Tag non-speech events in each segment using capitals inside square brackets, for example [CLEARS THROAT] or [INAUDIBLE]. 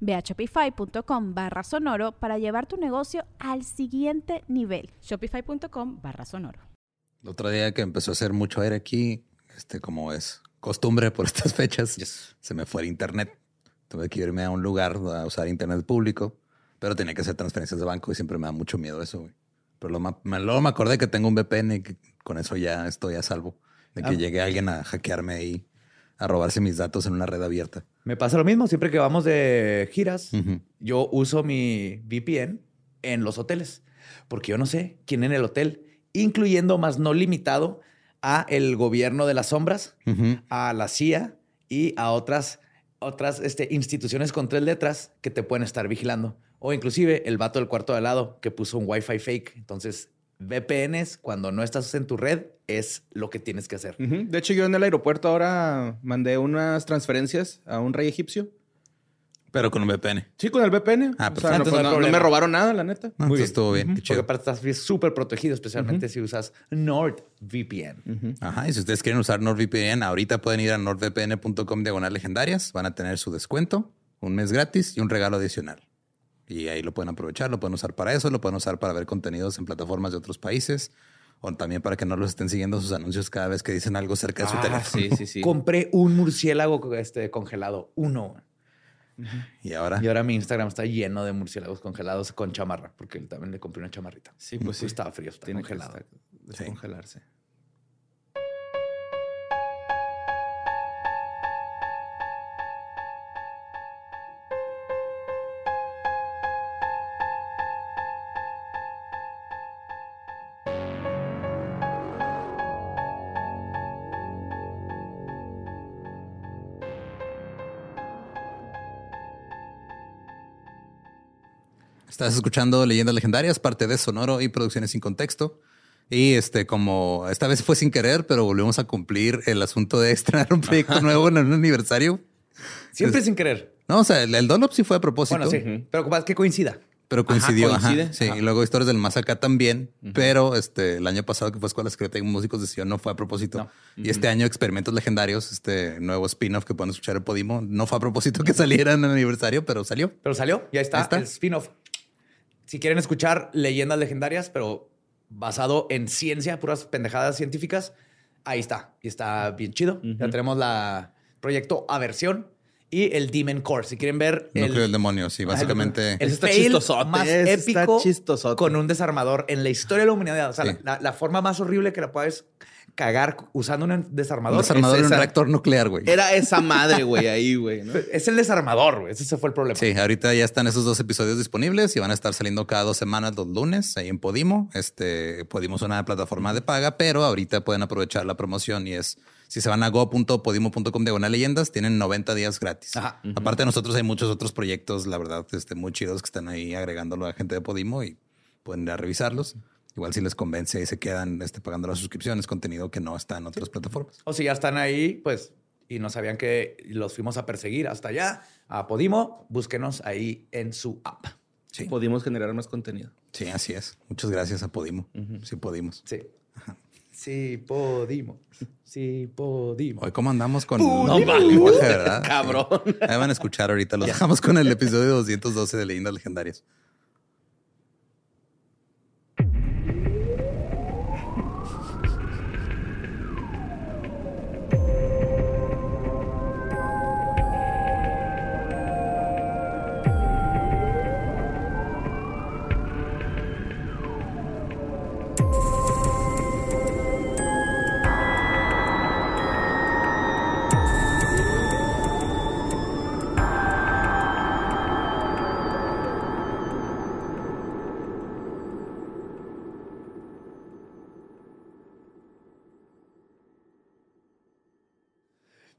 Ve a shopify.com barra sonoro para llevar tu negocio al siguiente nivel. Shopify.com barra sonoro. El otro día que empezó a hacer mucho aire aquí, este, como es costumbre por [LAUGHS] estas fechas, se me fue el internet. Tuve que irme a un lugar a usar internet público, pero tenía que hacer transferencias de banco y siempre me da mucho miedo eso. Pero luego me, luego me acordé que tengo un VPN y que con eso ya estoy a salvo de que Ah. llegue alguien a hackearme y a robarse mis datos en una red abierta. Me pasa lo mismo siempre que vamos de giras. Yo uso mi VPN en los hoteles, porque yo no sé quién en el hotel, incluyendo más no limitado a el gobierno de las sombras, a la CIA y a otras otras este, instituciones con tres letras que te pueden estar vigilando. O inclusive el vato del cuarto de al lado que puso un Wi-Fi fake. Entonces, VPNs, cuando no estás en tu red, es lo que tienes que hacer. De hecho, yo en el aeropuerto ahora mandé unas transferencias a un rey egipcio. Pero con un VPN. Sí, con el VPN. Ah, o sea, perfecto. no, me robaron nada, la neta. No, entonces estuvo bien. Qué Porque chido. aparte estás súper protegido, especialmente si usas NordVPN. Ajá, y si ustedes quieren usar NordVPN, ahorita pueden ir a nordvpn.com diagonal legendarias, van a tener su descuento, un mes gratis y un regalo adicional. Y ahí lo pueden aprovechar, lo pueden usar para eso, lo pueden usar para ver contenidos en plataformas de otros países o también para que no los estén siguiendo sus anuncios cada vez que dicen algo cerca de su Ah, teléfono. sí, sí, sí. Compré un murciélago este, congelado, uno. Y ahora, Y ahora mi Instagram está lleno de murciélagos congelados con chamarra, porque también le compré una chamarrita. Sí, pues sí. Estaba frío, está Tiene que congelado. estar- descongelarse. Estás escuchando Leyendas Legendarias, parte de Sonoro y Producciones sin Contexto. Y este, como esta vez fue sin querer, pero volvemos a cumplir el asunto de estrenar un proyecto nuevo en un aniversario. Siempre sin querer. No, o sea, el, el Dunlop sí fue a propósito. Bueno, sí. Pero capaz que coincida. Pero coincidió, ajá, sí. Y luego historias del más acá también. Pero este, el año pasado que fue Escuela Secreta y Músicos de Sion no fue a propósito. No. Y este año Experimentos Legendarios, este nuevo spin-off que pueden escuchar en Podimo, no fue a propósito que [LAUGHS] saliera en el aniversario, pero salió. Pero salió, ya está. el spin-off. Si quieren escuchar leyendas legendarias, pero basado en ciencia, puras pendejadas científicas, ahí está. Y está bien chido. Ya tenemos la proyecto Aversión y el Demon Core. Si quieren ver el, creo el demonio, sí, básicamente. el Ese está fail chistosote, más está épico chistosote. con un desarmador en la historia de la humanidad. O sea, Sí. la, la forma más horrible que la puedes cagar usando un Un desarmador. desarmador es en un reactor nuclear, güey. Era esa madre, güey, ahí, güey. ¿no? [LAUGHS] Es el desarmador, güey. Ese fue el problema. Sí, ahorita ya están esos dos episodios disponibles y van a estar saliendo cada dos semanas los lunes ahí en Podimo. Este Podimo es una plataforma de paga, pero ahorita pueden aprovechar la promoción y es si se van a go.podimo.com de leyendas, tienen 90 días gratis. Ajá. Aparte de nosotros hay muchos otros proyectos, la verdad, este, muy chidos que están ahí agregándolo a gente de Podimo y pueden ir a revisarlos. Igual si les convence y se quedan este, pagando las suscripciones, contenido que no está en otras plataformas. O si ya están ahí, pues, y no sabían que los fuimos a perseguir hasta allá, a Podimo, búsquenos ahí en su app. Sí. Pudimos generar más contenido. Sí, así es. Muchas gracias a Podimo. Sí, Podimos. Sí. Sí, Podimo. Sí, Podimo. Hoy, ¿cómo andamos con el lenguaje, verdad? Cabrón. Ahí van a escuchar ahorita. Los dejamos con el episodio 212 de Leyendas Legendarias.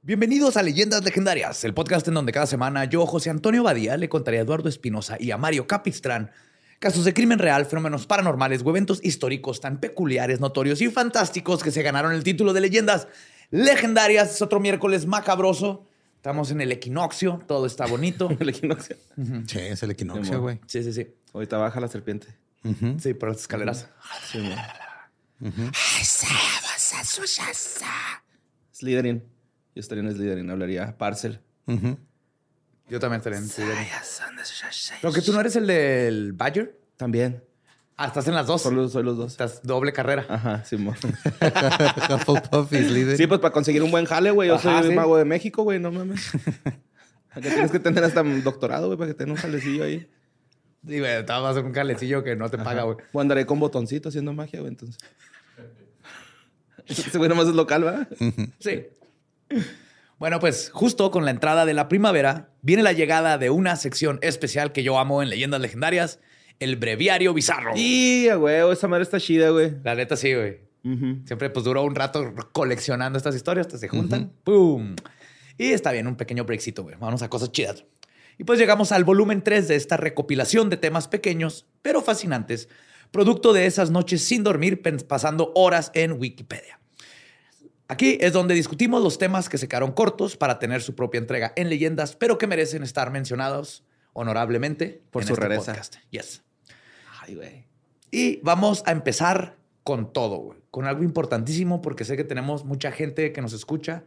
Bienvenidos a Leyendas Legendarias, el podcast en donde cada semana yo, José Antonio Badía, le contaré a Eduardo Espinosa y a Mario Capistrán casos de crimen real, fenómenos paranormales o eventos históricos tan peculiares, notorios y fantásticos que se ganaron el título de Leyendas Legendarias. Es otro miércoles macabroso. Estamos en el equinoccio, todo está bonito. [LAUGHS] El equinoccio. Sí, es el Sí, equinoccio, güey. Sí, sí, sí. Ahorita baja la serpiente. Sí, por las escaleras. Sí, mo. Slytherin. Yo estaría en Slytherin, hablaría Parcel. Ujú. Yo también estaré en Slytherin. Pero que tú no eres el del Badger. También. Ah, estás en las dos. Soy los, soy los dos. Estás doble carrera. Ajá, sí, mo. [LAUGHS] Hufflepuff y Slytherin. Sí, pues para conseguir un buen jale, güey. Yo Ajá, soy sí. mago de México, güey. No mames. [LAUGHS] Acá tienes que tener hasta un doctorado, güey, para que tenga un jalecillo ahí. Sí, güey, te vas a hacer un calecillo que no te paga, güey. O andaré con botoncito haciendo magia, güey, entonces. [LAUGHS] Ese güey nomás es local, ¿va? Sí. Bueno, pues justo con la entrada de la primavera viene la llegada de una sección especial que yo amo en Leyendas Legendarias, el breviario bizarro. Y, güey, esa madre está chida, güey. La neta sí, güey. Siempre pues duró un rato coleccionando estas historias, hasta se juntan. ¡Pum! Y está bien, un pequeño breakcito, güey. Vamos a cosas chidas. Y pues llegamos al volumen 3 de esta recopilación de temas pequeños, pero fascinantes, producto de esas noches sin dormir, pasando horas en Wikipedia. Aquí es donde discutimos los temas que se quedaron cortos para tener su propia entrega en leyendas, pero que merecen estar mencionados honorablemente Por en su este rareza. podcast. Yes. Ay, güey. Y vamos a empezar con todo, güey. Con algo importantísimo, porque sé que tenemos mucha gente que nos escucha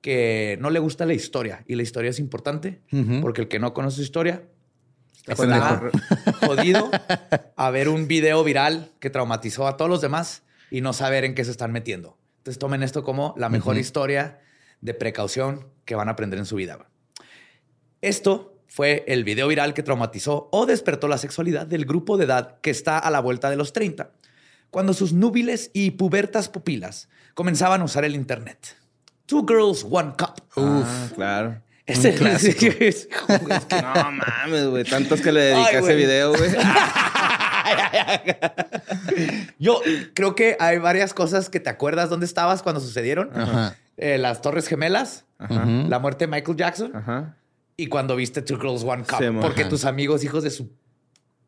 que no le gusta la historia. Y la historia es importante, porque el que no conoce su historia Está está pendejo. jodido a ver un video viral que traumatizó a todos los demás y no saber en qué se están metiendo. Entonces tomen esto como la mejor historia de precaución que van a aprender en su vida. Esto fue el video viral que traumatizó o despertó la sexualidad del grupo de edad que está a la vuelta de los 30, cuando sus núbiles y pubertas pupilas comenzaban a usar el Internet. Two Girls, One Cup. Ah, claro. Ese clásico. [LAUGHS] es- No mames, güey. Tantos que le dediqué Ay, a ese video, güey. [LAUGHS] Yo creo que hay varias cosas que te acuerdas dónde estabas cuando sucedieron. Ajá. Eh, las Torres Gemelas, Ajá. La muerte de Michael Jackson Ajá. y cuando viste Two Girls One Cup. Sí, porque tus amigos, hijos de su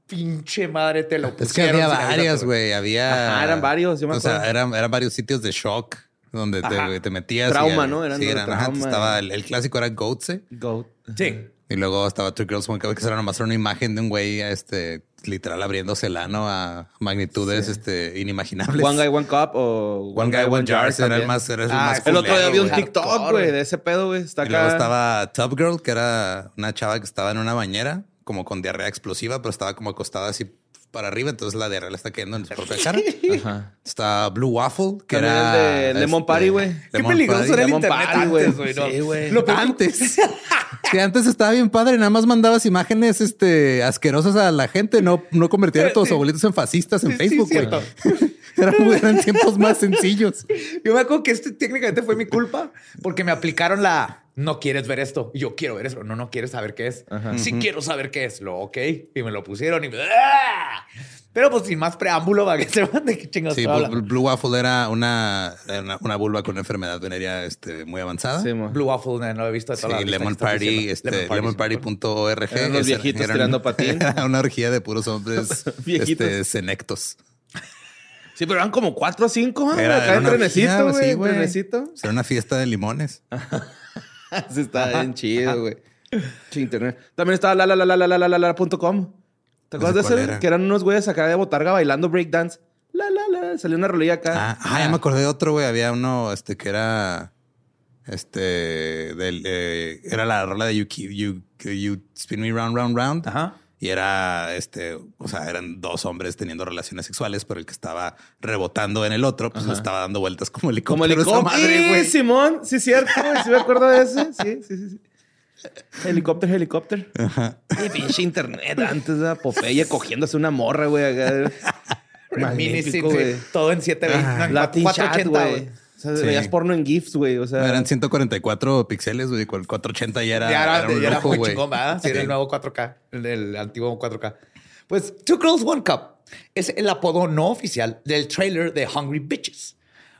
pinche madre, te lo Es que pusieron. había varias, güey. Había. Ajá, eran varios, yo me O sea, eran, eran varios sitios de shock donde te, te metías. Trauma, ¿no? Eran sí, eran. ajá, estaba el, el clásico era Goatse. Goat. Sí. Y luego estaba Two Girls One Cup, que era nomás era una imagen de un güey, este, literal abriéndose el ano a magnitudes este, inimaginables. One Guy, One Cup o One Guy, One Jars era el más, era el Ah, más El otro día vi un. TikTok, güey, de ese pedo, güey. Está Y luego acá. estaba Top Girl, que era una chava que estaba en una bañera, como con diarrea explosiva, pero estaba como acostada así para arriba, entonces la diarrea le está cayendo en su propia cara. Ajá. Está Blue Waffle, que También era... el de Lemon Party, güey. Qué peligroso Party. era el Lemon internet Party, antes, güey. güey. ¿no? Sí, güey. Lo peor que- [LAUGHS] Antes. Antes estaba bien padre, nada más mandabas imágenes este, asquerosas a la gente, no, no convertían a todos Sí. los abuelitos en fascistas en Sí, Facebook, güey. [LAUGHS] eran, eran tiempos más sencillos. Yo me acuerdo que este técnicamente fue mi culpa porque me aplicaron la no quieres ver esto. Y yo quiero ver eso. No, no quieres saber qué es. Ajá. Sí quiero saber qué es. Lo ok. Y me lo pusieron y me- ¡Ah! Pero pues sin más preámbulo para que [LAUGHS] sepan de qué chingados Sí, Blue, Waffle era una, una, una vulva con una enfermedad venérea este, muy avanzada. Sí. Blue Waffle no, no lo he visto de Sí, toda la lista Lemon Party, este, Lemon Party, lemonparty.org. Eran los viejitos eran- tirando patín. [LAUGHS] Era una orgía de puros hombres [LAUGHS] Viejitos. este, senectos. Sí, pero eran como cuatro o cinco, ¿eh? Era- Acá era en una trenecito, orgía, güey. sí, en güey. trenecito. Era una fiesta de limones. [LAUGHS] Sí, está bien chido, güey. Sí, internet. También estaba la la la la la la la la com. ¿Te acuerdas de ¿Cuál ese? era? Que eran unos güeyes acá de botarga bailando breakdance. La la la. Salió una rolilla acá. Ah, ah, ya me acordé de otro, güey. Había uno este, que era. Este. Del, eh, era la rola de you, Keep- you, you Spin Me Round, Round, Round. Ajá. Y era este, o sea, eran dos hombres teniendo relaciones sexuales, pero el que estaba rebotando en el otro, pues le estaba dando vueltas como Como helicóptero. esa helicóptero. madre, güey. Simón. Sí, cierto, güey. Sí me acuerdo de ese. Sí, sí, sí. sí. Helicóptero, helicóptero. Y pinche internet antes de Popeye cogiéndose una morra, güey. Magnífico, güey. Todo en 720. no, en Latin chat, 480, güey. güey. O sea, Sí. veías porno en GIFs, güey. O sea, No, eran 144 píxeles, güey. con el 480 ya era, Ya era, era un ya era lujo, muy güey. chingón, ¿verdad? Sí, era el Sí. nuevo 4K, el, el antiguo 4K. Pues Two Girls, One Cup es el apodo no oficial del trailer de Hungry Bitches,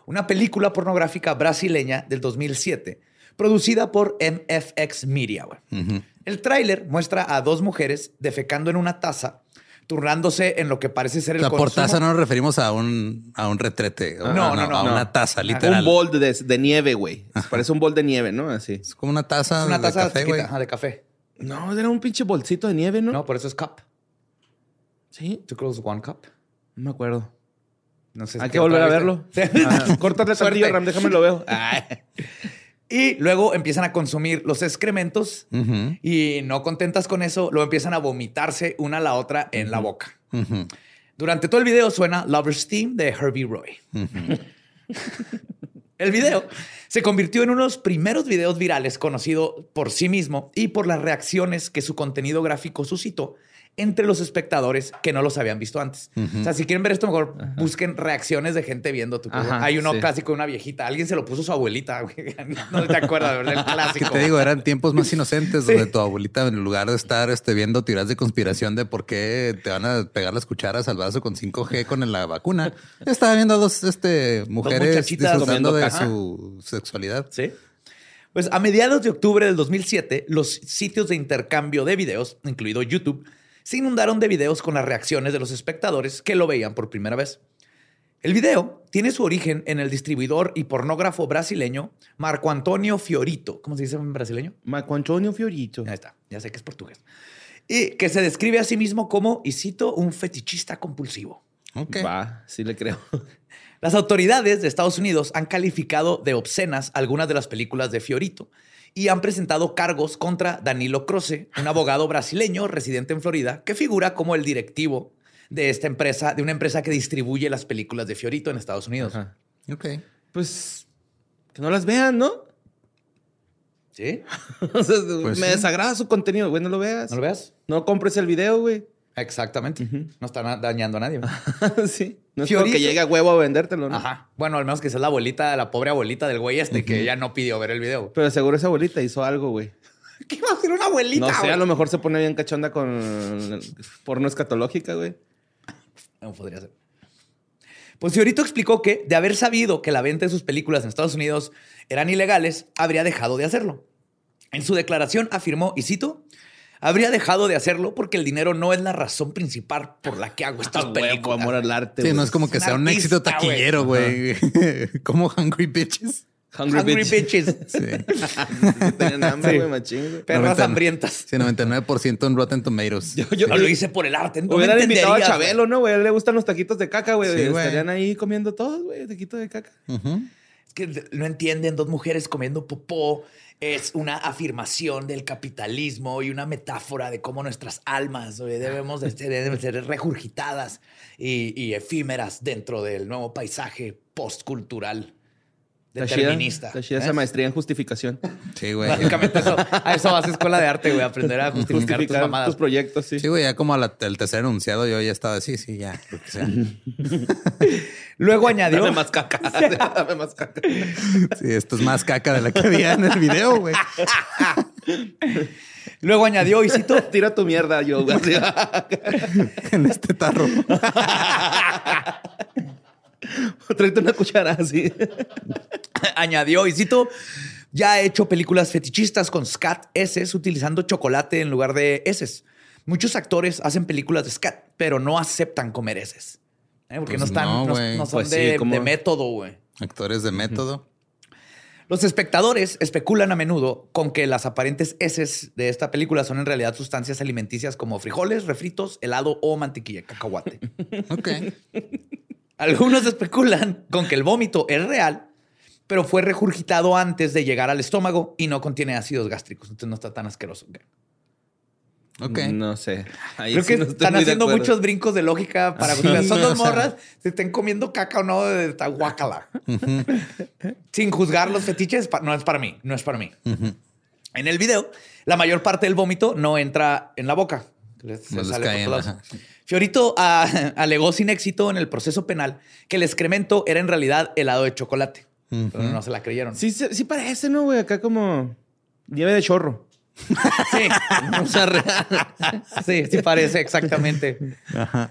una película pornográfica brasileña del 2007, producida por MFX Media. güey. El tráiler muestra a dos mujeres defecando en una taza, turnándose en lo que parece ser O el sea, por taza no nos referimos a un, a un retrete. No, no, no, A no. una taza, literal. Un bol de, de nieve, güey. Parece un bol de nieve, ¿no? Así. Es como una taza, Es una de taza café, chiquita, güey. de café. No, era un pinche bolsito de nieve, ¿no? No, por eso es cup. Sí. Two girls, one cup. No me acuerdo. No sé si Hay que volver a verlo. [LAUGHS] Ah, Córtate tantillo, Ram, déjame lo veo. [LAUGHS] Y luego empiezan a consumir los excrementos y no contentas con eso, luego empiezan a vomitarse una a la otra en la boca. Durante todo el video suena Lover's Theme de Herbie Roy. el video se convirtió en uno de los primeros videos virales conocido por sí mismo y por las reacciones que su contenido gráfico suscitó entre los espectadores que no los habían visto antes. O sea, si quieren ver esto, mejor busquen reacciones de gente viendo tu Ajá, Hay uno sí. clásico de una viejita. Alguien se lo puso a su abuelita. güey. [LAUGHS] No te acuerdas, ¿verdad? El [LAUGHS] Que clásico. te digo, eran tiempos más inocentes donde tu abuelita, en lugar de estar este, viendo tiras de conspiración de por qué te van a pegar las cucharas al vaso con 5G con la vacuna, estaba viendo a dos este, mujeres disfrutando de caca. su sexualidad. Sí. Pues a mediados de octubre del 2007, los sitios de intercambio de videos, incluido YouTube, se inundaron de videos con las reacciones de los espectadores que lo veían por primera vez. El video tiene su origen en el distribuidor y pornógrafo brasileño Marco Antonio Fiorito. ¿Cómo se dice en brasileño? Marco Antonio Fiorito. Ahí está, ya sé que es portugués. Y que se describe a sí mismo como, y cito, un fetichista compulsivo. Ok. Va, sí le creo. Las autoridades de Estados Unidos han calificado de obscenas algunas de las películas de Fiorito y han presentado cargos contra Danilo Croce, un abogado brasileño residente en Florida que figura como el directivo de esta empresa, de una empresa que distribuye las películas de Fiorito en Estados Unidos. Ajá. Ok. Pues que no las vean, ¿no? ¿Sí? [LAUGHS] O sea, Pues me sí. desagrada su contenido, güey. No lo veas. ¿No lo veas? No compres el video, güey. Exactamente. No está dañando a nadie. [LAUGHS] sí. No es Fiorito. como que llegue a huevo a vendértelo, ¿no? Ajá. Bueno, al menos que sea la abuelita, la pobre abuelita del güey este que ella no pidió ver el video. Pero seguro esa abuelita hizo algo, güey. [LAUGHS] ¿Qué va a hacer una abuelita? No sé, güey? a lo mejor se pone bien cachonda con porno escatológica, güey. No podría ser. Pues Fiorito explicó que, de haber sabido que la venta de sus películas en Estados Unidos eran ilegales, habría dejado de hacerlo. En su declaración afirmó, y cito, habría dejado de hacerlo porque el dinero no es la razón principal por la que hago estas Ah, huevo, películas. amor al arte. Sí, no es como que sea un éxito taquillero, güey. [LAUGHS] como Hungry Bitches. Hungry, Hungry bitch. bitches. [LAUGHS] Sí. [LAUGHS] Tenían hambre, güey, machín, güey. Perras 99. hambrientas. Sí, 99% en Rotten Tomatoes. Yo, Yo lo hice por el arte. No me Hubieran invitado a Chabelo, ¿no, güey? A él le gustan los taquitos de caca, güey. Sí. Estarían ahí comiendo todos, güey, taquitos de caca. Es que no entienden, dos mujeres comiendo popó es una afirmación del capitalismo y una metáfora de cómo nuestras almas güey, debemos de ser, deben ser regurgitadas y, y efímeras dentro del nuevo paisaje postcultural determinista. Está chida esa maestría en justificación. Sí, güey. Básicamente eso, [LAUGHS] a eso vas a escuela de arte, güey, aprender a justificar, tus Justificar mamadas. tus proyectos, sí. Sí, güey, ya como al tercer enunciado yo ya estaba así, sí, ya, lo que sea. [LAUGHS] Luego añadió... Dame más caca. [LAUGHS] Dame más caca. Sí, esto es más caca de la que había en el video, güey. Luego añadió, y cito, Tira tu mierda, yo, güey. En este tarro. [LAUGHS] Tráete una cuchara así. [LAUGHS] añadió, y cito, ya he hecho películas fetichistas con scat S utilizando chocolate en lugar de heces. Muchos actores hacen películas de scat, pero no aceptan comer heces. ¿eh? Porque no Pues están, no, no, no son Pues sí, de, ¿cómo? de método, güey. Actores de método. Los espectadores especulan a menudo con que las aparentes heces de esta película son en realidad sustancias alimenticias como frijoles, refritos, helado o mantequilla, cacahuate. [LAUGHS] Ok. Algunos [LAUGHS] especulan con que el vómito es real, pero fue regurgitado antes de llegar al estómago y no contiene ácidos gástricos. Entonces no está tan asqueroso. Ok. No sé. Ahí Creo sí que no están haciendo muchos brincos de lógica para Sí, son no, dos o sea. morras, se estén comiendo caca o no de esta guácala. Sin juzgar los fetiches, no es para mí, no es para mí. En el video, la mayor parte del vómito no entra en la boca. Se No les sale por todos lados. Fiorito ah, [LAUGHS] alegó sin éxito en el proceso penal que el excremento era en realidad helado de chocolate. Pero no se la creyeron. Sí, sí, sí parece, ¿no, güey? Acá como nieve de chorro. [LAUGHS] sí, O sea, real. [LAUGHS] sí, sí parece exactamente.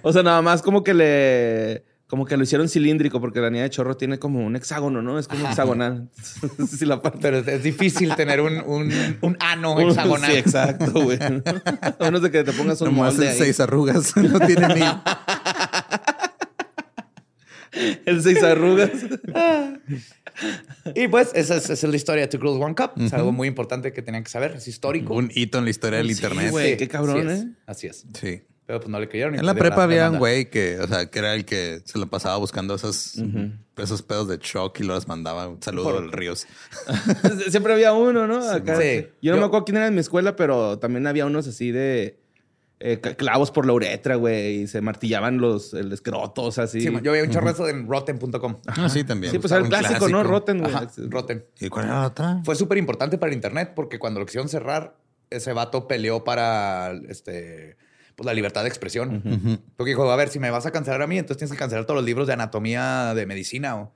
O sea, nada más como que le Como que lo hicieron cilíndrico porque la niña de chorro tiene como un hexágono, ¿no? Es como hexagonal. [LAUGHS] sí, la parte. Pero es difícil tener un, un, un ano [LAUGHS] hexagonal. Sí, exacto, güey. [LAUGHS] A menos de que te pongas un Nomás molde el ahí. seis arrugas. No tiene ni. El seis arrugas. Y pues esa es, esa es la historia de Two Girls One Cup. Es algo muy importante que tenían que saber. Es histórico. Un hito en la historia del Sí, internet. güey. qué cabrón, así es, ¿eh? Así es. Sí. Pero pues no le creyeron. En la perdieron prepa había un güey que, o sea, que era el que se lo pasaba buscando esos, esos pedos de shock y los mandaba. Un saludo al Ríos. [LAUGHS] Siempre había uno, ¿no? Acá. Sí. Yo no Yo- me acuerdo quién era en mi escuela, pero también había unos así de eh, clavos por la uretra, güey. Y se martillaban los el escroto, o sea, así. Sí, yo había un chorro de eso en rotten.com. Ah, sí, también. Sí, pues era el clásico, ¿no? Rotten, güey. Rotten. ¿Y cuál era la otra? Fue súper importante para el internet porque cuando lo quisieron cerrar, ese vato peleó para este, pues, la libertad de expresión. Porque dijo, a ver, si me vas a cancelar a mí, entonces tienes que cancelar todos los libros de anatomía de medicina. o-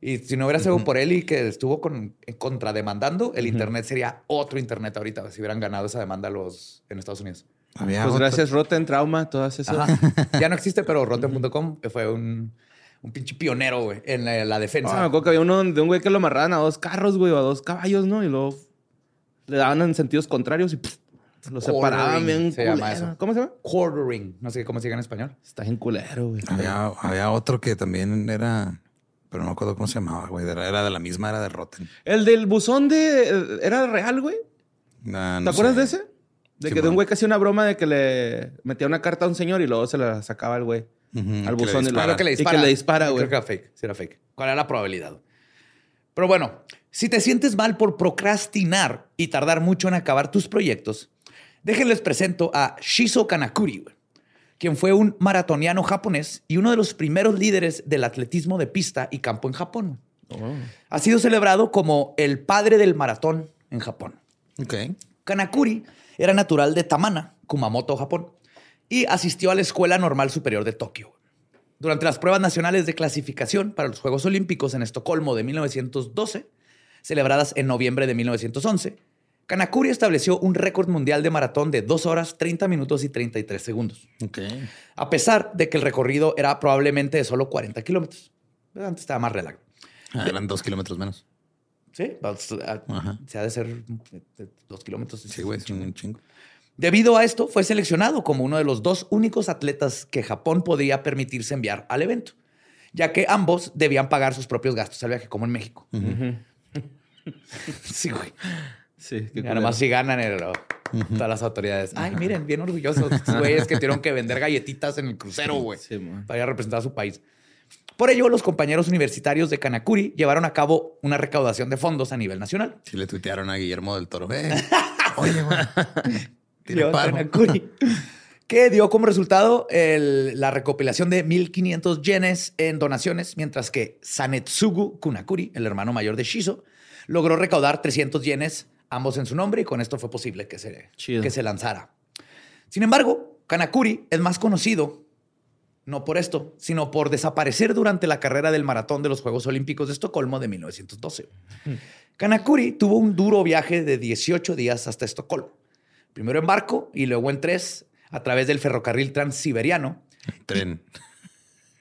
Y si no hubiera sido por él y que estuvo con, contrademandando, el internet sería otro internet ahorita, si hubieran ganado esa demanda los en Estados Unidos. Había Pues otra. gracias, Rotten, Trauma, todas esas. Ajá. ya no [LAUGHS] existe, pero rotten.com fue un, un pinche pionero, güey, en la, la Ah, defensa. me acuerdo que había uno de un güey que lo amarraban a dos carros, güey, o a dos caballos, ¿no? Y luego le daban en sentidos contrarios y pff, lo separaban bien. se llama eso. ¿Cómo se llama? Quartering. No sé cómo se diga en español. Está en culero, güey. Había, había otro que también era, pero no me acuerdo cómo se llamaba, güey. Era, era de la misma, era de Rotten. El del buzón de... ¿Era real, güey? No, ¿Te acuerdas sé. de ese? De Sí, que de un güey que hacía una broma de que le metía una carta a un señor y luego se la sacaba al güey. Ujú, al que le buzón y, dispara. Claro que le y dispara. que le dispara, güey. Creo que era fake. Sí, era fake. ¿Cuál era la probabilidad? Pero bueno, si te sientes mal por procrastinar y tardar mucho en acabar tus proyectos, déjenles presento a Shizo Kanakuri, quien fue un maratoniano japonés y uno de los primeros líderes del atletismo de pista y campo en Japón. Oh. Ha sido celebrado como el padre del maratón en Japón. Ok. Kanakuri era natural de Tamana, Kumamoto, Japón, y asistió a la Escuela Normal Superior de Tokio. Durante las pruebas nacionales de clasificación para los Juegos Olímpicos en Estocolmo de 1912, celebradas en noviembre de 1911, Kanakuri estableció un récord mundial de maratón de 2 horas, 30 minutos y 33 segundos, a pesar de que el recorrido era probablemente de solo 40 kilómetros. Antes estaba más relax. Ah, eran dos kilómetros menos. Sí, pues, ah, Ajá. se ha de ser de dos kilómetros. Sí, güey, es un chingo. Debido a esto, fue seleccionado como uno de los dos únicos atletas que Japón podía permitirse enviar al evento, ya que ambos debían pagar sus propios gastos al viaje, como en México. [LAUGHS] Sí, güey. Sí, qué culero. además si ganan el, todas las autoridades. Ay, miren, bien orgullosos. Güeyes que tuvieron que vender galletitas en el crucero, güey, Sí, para ir a representar a su país. Por ello, los compañeros universitarios de Kanakuri llevaron a cabo una recaudación de fondos a nivel nacional. Sí le tuitearon a Guillermo del Toro. Eh, [LAUGHS] oye, güey. Kanakuri, que dio como resultado el- la recopilación de 1.500 yenes en donaciones, mientras que Sanetsugu Kunakuri, el hermano mayor de Shizo, logró recaudar 300 yenes, ambos en su nombre, y con esto fue posible que se, Chido. que se lanzara. Sin embargo, Kanakuri es más conocido, no por esto, sino por desaparecer durante la carrera del maratón de los Juegos Olímpicos de Estocolmo de 1912. Kanakuri tuvo un duro viaje de 18 días hasta Estocolmo. Primero en barco y luego en tres a través del ferrocarril transiberiano. Tren.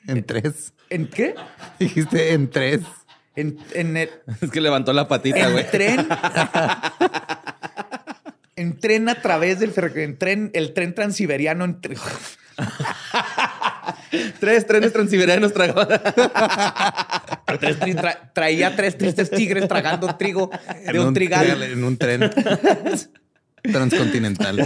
En tres. ¿En qué? Dijiste en tres. En, en el, [LAUGHS] Es que levantó la patita, en güey. tren. [LAUGHS] en tren a través del ferrocarril. En tren, el tren transiberiano. En tre- [LAUGHS] Tres trenes transiberianos tragaban. tres tri- tra- traía tres tristes tigres tragando trigo de En un, trigal. trigal, En un tren transcontinental.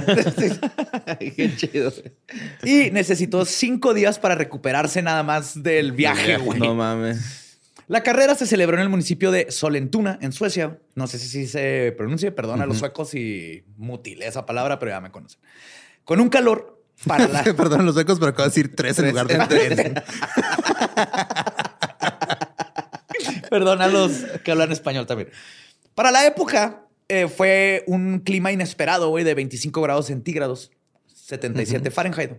Ay, Qué chido. güey. Y necesitó cinco días para recuperarse nada más del viaje, güey. No mames. La carrera se celebró en el municipio de Solentuna, en Suecia. No sé si se pronuncia, perdón a los suecos si mutilé esa palabra, pero ya me conocen. Con un calor para la... [LAUGHS] Perdón los suecos, pero acabo de decir tres en lugar de [LAUGHS] tren. perdón a los que hablan español también. Para la época eh, fue un clima inesperado, güey, de 25 grados centígrados, 77 Fahrenheit.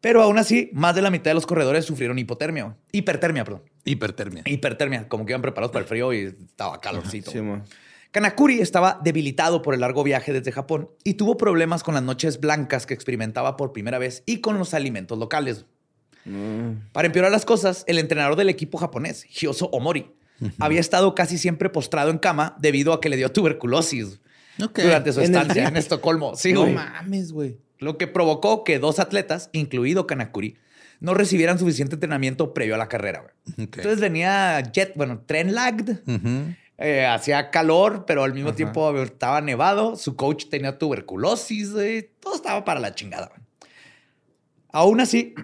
Pero aún así, más de la mitad de los corredores sufrieron hipotermia, hipertermia, perdón. Hipertermia. Hipertermia, como que iban preparados para el frío y estaba calorcito. Sí. Kanakuri estaba debilitado por el largo viaje desde Japón y tuvo problemas con las noches blancas que experimentaba por primera vez y con los alimentos locales. Para empeorar las cosas, el entrenador del equipo japonés, Hyoso Omori, había estado casi siempre postrado en cama debido a que le dio tuberculosis durante su ¿En el estancia en Estocolmo. Sí, no güey. mames, güey. Lo que provocó que dos atletas, incluido Kanakuri, no recibieran suficiente entrenamiento previo a la carrera. Entonces venía jet, bueno, tren lagged, eh, hacía calor, pero al mismo tiempo estaba nevado. Su coach tenía tuberculosis, todo estaba para la chingada. Aún así,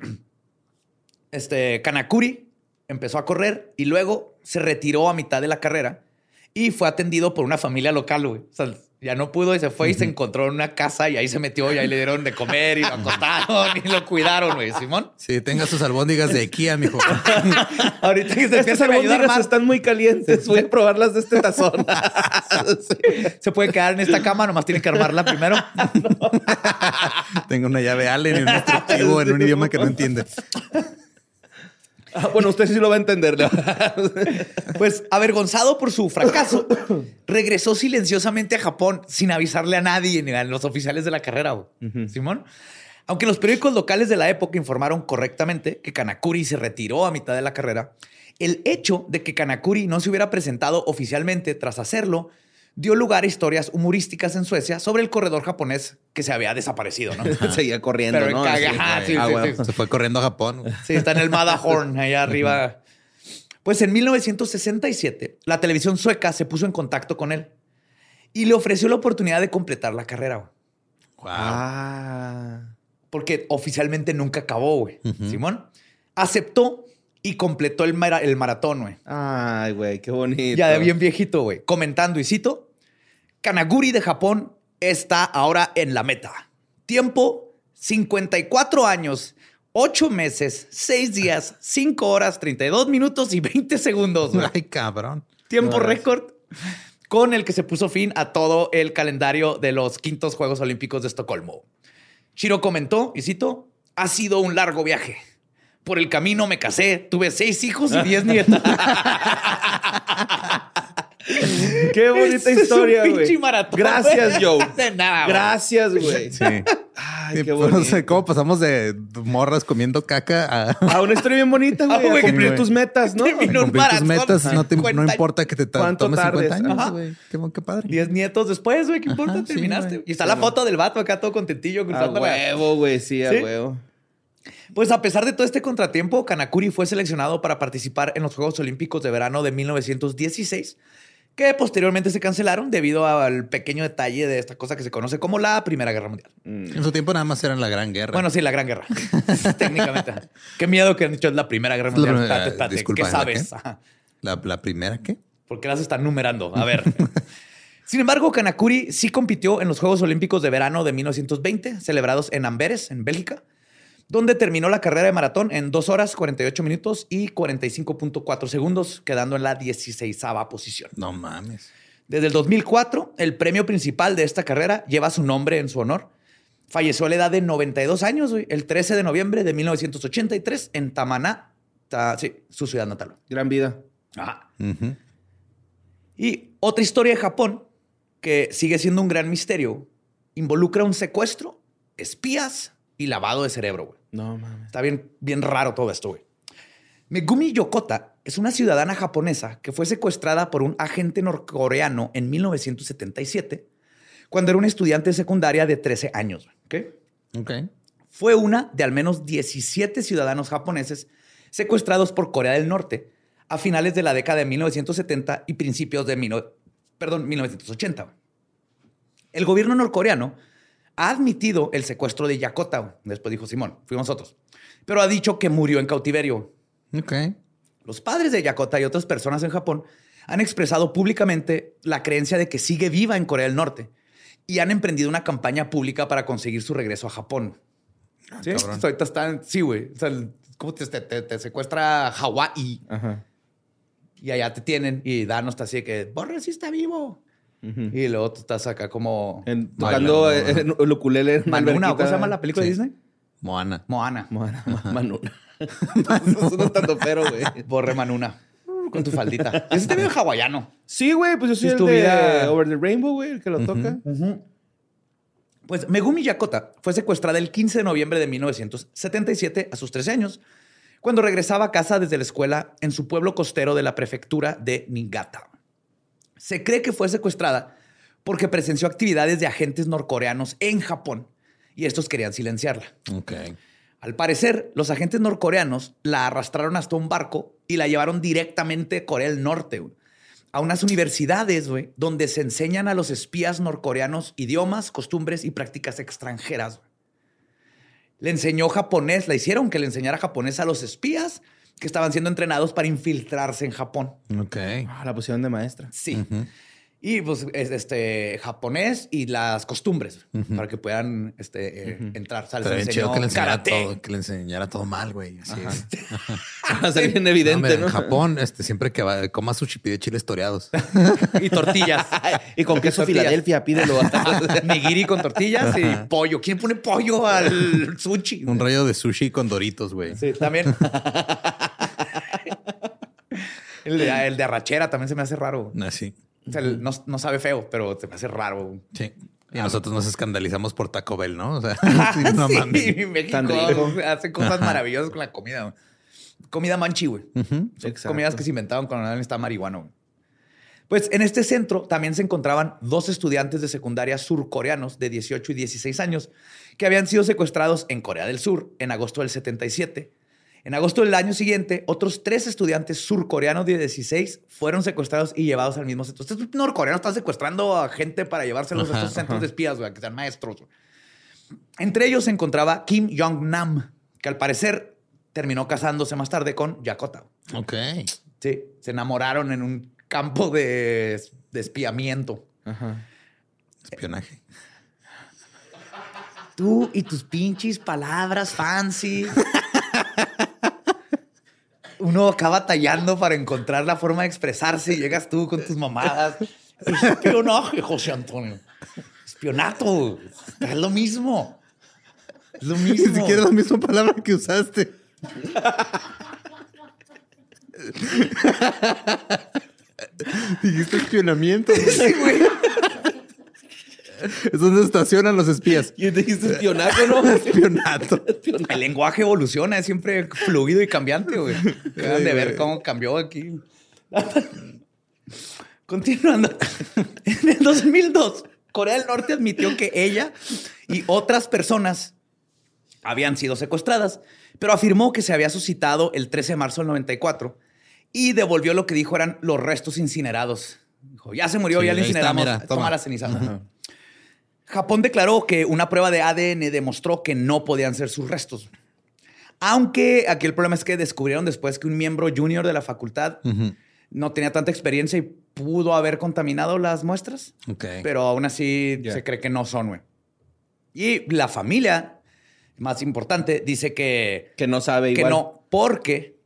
[CLEARS THROAT] este Kanakuri empezó a correr y luego se retiró a mitad de la carrera y fue atendido por una familia local, güey. O sea, ya no pudo y se fue y se encontró en una casa y ahí se metió y ahí le dieron de comer y lo [LAUGHS] acostaron y lo cuidaron, güey. Simón. Sí, tenga sus albóndigas de Kia, mijo. [LAUGHS] Ahorita que se Estas empieza a ayudar más, están muy calientes. Voy a probarlas de este tazón. [LAUGHS] se puede quedar en esta cama, nomás tiene que armarla primero. Tengo una llave Allen y un instructivo en un idioma que no entiende. Ah, bueno, usted sí lo va a entender. ¿no? [LAUGHS] Pues avergonzado por su fracaso, regresó silenciosamente a Japón sin avisarle a nadie ni a los oficiales de la carrera. Simón. Aunque los periódicos locales de la época informaron correctamente que Kanakuri se retiró a mitad de la carrera, el hecho de que Kanakuri no se hubiera presentado oficialmente tras hacerlo dio lugar a historias humorísticas en Suecia sobre el corredor japonés que se había desaparecido. ¿no? [LAUGHS] Seguía corriendo, Pero ¿no? caga- Así, ajá, güey. sí, Ah, sí, sí. Se fue corriendo a Japón. Sí, está en el Matterhorn, allá arriba. Pues en 1967, la televisión sueca se puso en contacto con él y le ofreció la oportunidad de completar la carrera. Wow. Ah. porque oficialmente nunca acabó, güey. Simón aceptó y completó el, mara- el maratón, güey. Ay, güey, qué bonito. Ya de bien viejito, güey. Comentando y cito, Kanaguri de Japón está ahora en la meta. Tiempo, 54 años, 8 meses, 6 días, 5 horas, 32 minutos y 20 segundos. güey. Ay, cabrón. Tiempo récord con el que se puso fin a todo el calendario de los quintos Juegos Olímpicos de Estocolmo. Shiro comentó, y cito, ha sido un largo viaje. Por el camino me casé, tuve seis hijos y diez [LAUGHS] nietos. Qué bonita historia, pinche güey. maratón, Gracias. Joe. De nada, güey. Gracias, güey. Sí. Ay, Sí, qué pues, bonito. no sé cómo pasamos de morras comiendo caca a, A una historia bien bonita, Ah, güey. güey, a cumplir tus metas, ¿no? Terminó un cumplir tus metas. No, te- no 50 importa que te ta- ¿Cuánto tomes 50 tardes? años, Ajá. güey. Qué, qué padre. Diez nietos después, güey, ¿qué importa? Ajá, Terminaste. y está la foto del vato acá todo contentillo A cruzando la- huevo, güey. Sí, a ¿Sí? huevo. Pues a pesar de todo este contratiempo, Kanakuri fue seleccionado para participar en los Juegos Olímpicos de Verano de 1916, que posteriormente se cancelaron debido al pequeño detalle de esta cosa que se conoce como la Primera Guerra Mundial. En su tiempo nada más era la Gran Guerra. Bueno, sí, la Gran Guerra. [LAUGHS] Técnicamente. Qué miedo que han dicho es la Primera Guerra Mundial. primera- espérate. disculpa, ¿Qué ¿la sabes? ¿La, la primera qué? ¿Por qué las están numerando? A ver. [LAUGHS] Sin embargo, Kanakuri sí compitió en los Juegos Olímpicos de Verano de 1920, celebrados en Amberes, en Bélgica, donde terminó la carrera de maratón en 2 horas 48 minutos y 45.4 segundos, quedando en la 16 posición. No mames. Desde el 2004, el premio principal de esta carrera lleva su nombre en su honor. Falleció a la edad de 92 años, güey, el 13 de noviembre de 1983 en Tamaná, ta- sí, su ciudad natal. Gran vida. Ajá. Y otra historia de Japón que sigue siendo un gran misterio involucra un secuestro, espías y lavado de cerebro. güey. No mames. Está bien, bien raro todo esto, güey. Megumi Yokota es una ciudadana japonesa que fue secuestrada por un agente norcoreano en 1977 cuando era una estudiante de secundaria de 13 años. güey, ¿ok? Ok. Fue una de al menos 17 ciudadanos japoneses secuestrados por Corea del Norte a finales de la década de 1970 y principios de mil- perdón, 1980. El gobierno norcoreano ha admitido el secuestro de Yakota. Después dijo Simón, fuimos nosotros. Pero ha dicho que murió en cautiverio. Ok. Los padres de Yakota y otras personas en Japón han expresado públicamente la creencia de que sigue viva en Corea del Norte y han emprendido una campaña pública para conseguir su regreso a Japón. ¿Sí? Ah, cabrón. Ahorita están, sí, güey. O sea, ¿cómo te, te- te- secuestra Hawái Ajá. y allá te tienen y Dan está así de que Borre sí está vivo. Y luego tú estás acá como En- tocando el ukulele en una Manuna. ¿o ¿Cómo se llama la película Sí. de Disney? Moana. Moana. Moana, [LAUGHS] ma- Manuna. [LAUGHS] Eso suena tanto pero, güey. Borre Manuna. Con tu faldita. Ese te veo hawaiano. Sí, güey, pues yo soy Es el tu de vida. Over the Rainbow, güey, el que lo toca. Pues Megumi Yakota fue secuestrada el 15 de noviembre de 1977 a sus 13 años cuando regresaba a casa desde la escuela en su pueblo costero de la prefectura de Niigata. Se cree que fue secuestrada porque presenció actividades de agentes norcoreanos en Japón y estos querían silenciarla. Ok. Al parecer, los agentes norcoreanos la arrastraron hasta un barco y la llevaron directamente a Corea del Norte, a unas universidades, güey, donde se enseñan a los espías norcoreanos idiomas, costumbres y prácticas extranjeras. Le enseñó japonés, la hicieron que le enseñara japonés a los espías que estaban siendo entrenados para infiltrarse en Japón. Ok. Ah, la pusieron de maestra. Sí. Y pues es, este japonés y las costumbres para que puedan este, eh, entrar. O sea, les chido que le enseñara todo, que le enseñara todo mal, güey. Así es. [LAUGHS] Va a ser bien No, evidente, hombre, ¿no? En Japón, este, siempre que va, coma sushi pide chiles toreados. [LAUGHS] y tortillas. y con [LAUGHS] queso. Filadelfia, pídelo. Nigiri con tortillas y pollo. ¿Quién pone pollo al sushi? Un rollo de sushi con doritos, güey. Sí, también. El, de, el de arrachera también se me hace raro. Así. O sea, no, no sabe feo, pero se me hace raro. Sí. Y nosotros nos escandalizamos por Taco Bell, ¿no? O sea, Ah, [LAUGHS] [LAUGHS] sí, no sí, mames. México hace cosas maravillosas con la comida. Comida manchi, güey. Comidas que se inventaron cuando nadie estaba marihuano. Pues en este centro también se encontraban dos estudiantes de secundaria surcoreanos de 18 y 16 años que habían sido secuestrados en Corea del Sur en agosto del 77. En agosto del año siguiente, otros tres estudiantes surcoreanos de 16 fueron secuestrados y llevados al mismo centro. Estos norcoreanos están secuestrando a gente para llevárselos a estos centros ajá. de espías, güey, que sean maestros. Entre ellos se encontraba Kim Jong-nam, que al parecer terminó casándose más tarde con Yakota. Ok. Sí, se enamoraron en un campo de, de espiamiento. Ajá. Espionaje. Tú y tus pinches palabras fancy. [LAUGHS] Uno acaba tallando para encontrar la forma de expresarse y llegas tú con tus mamadas. Espionaje, José Antonio. Espionato. Es lo mismo. Es lo Ni mismo. siquiera es la misma palabra que usaste. [LAUGHS] Dijiste espionamiento. Sí, güey. Es donde estacionan los espías. Y dijiste espionaje, ¿no? [LAUGHS] Espionato. El lenguaje evoluciona, es siempre fluido y cambiante, güey. De ver cómo cambió aquí. [LAUGHS] Continuando. En el 2002, Corea del Norte admitió que ella y otras personas habían sido secuestradas, pero afirmó que se había suscitado el 13 de marzo del 94 y devolvió lo que dijo eran los restos incinerados. Dijo, ya se murió, Sí, ya le ahí está, incineramos. mira, toma. toma. la ceniza. Japón declaró que una prueba de ADN demostró que no podían ser sus restos. Aunque aquí el problema es que descubrieron después que un miembro junior de la facultad no tenía tanta experiencia y pudo haber contaminado las muestras, Ok. pero aún así se cree que no son, güey. Y la familia, más importante, dice que, Que no sabe que igual. no, porque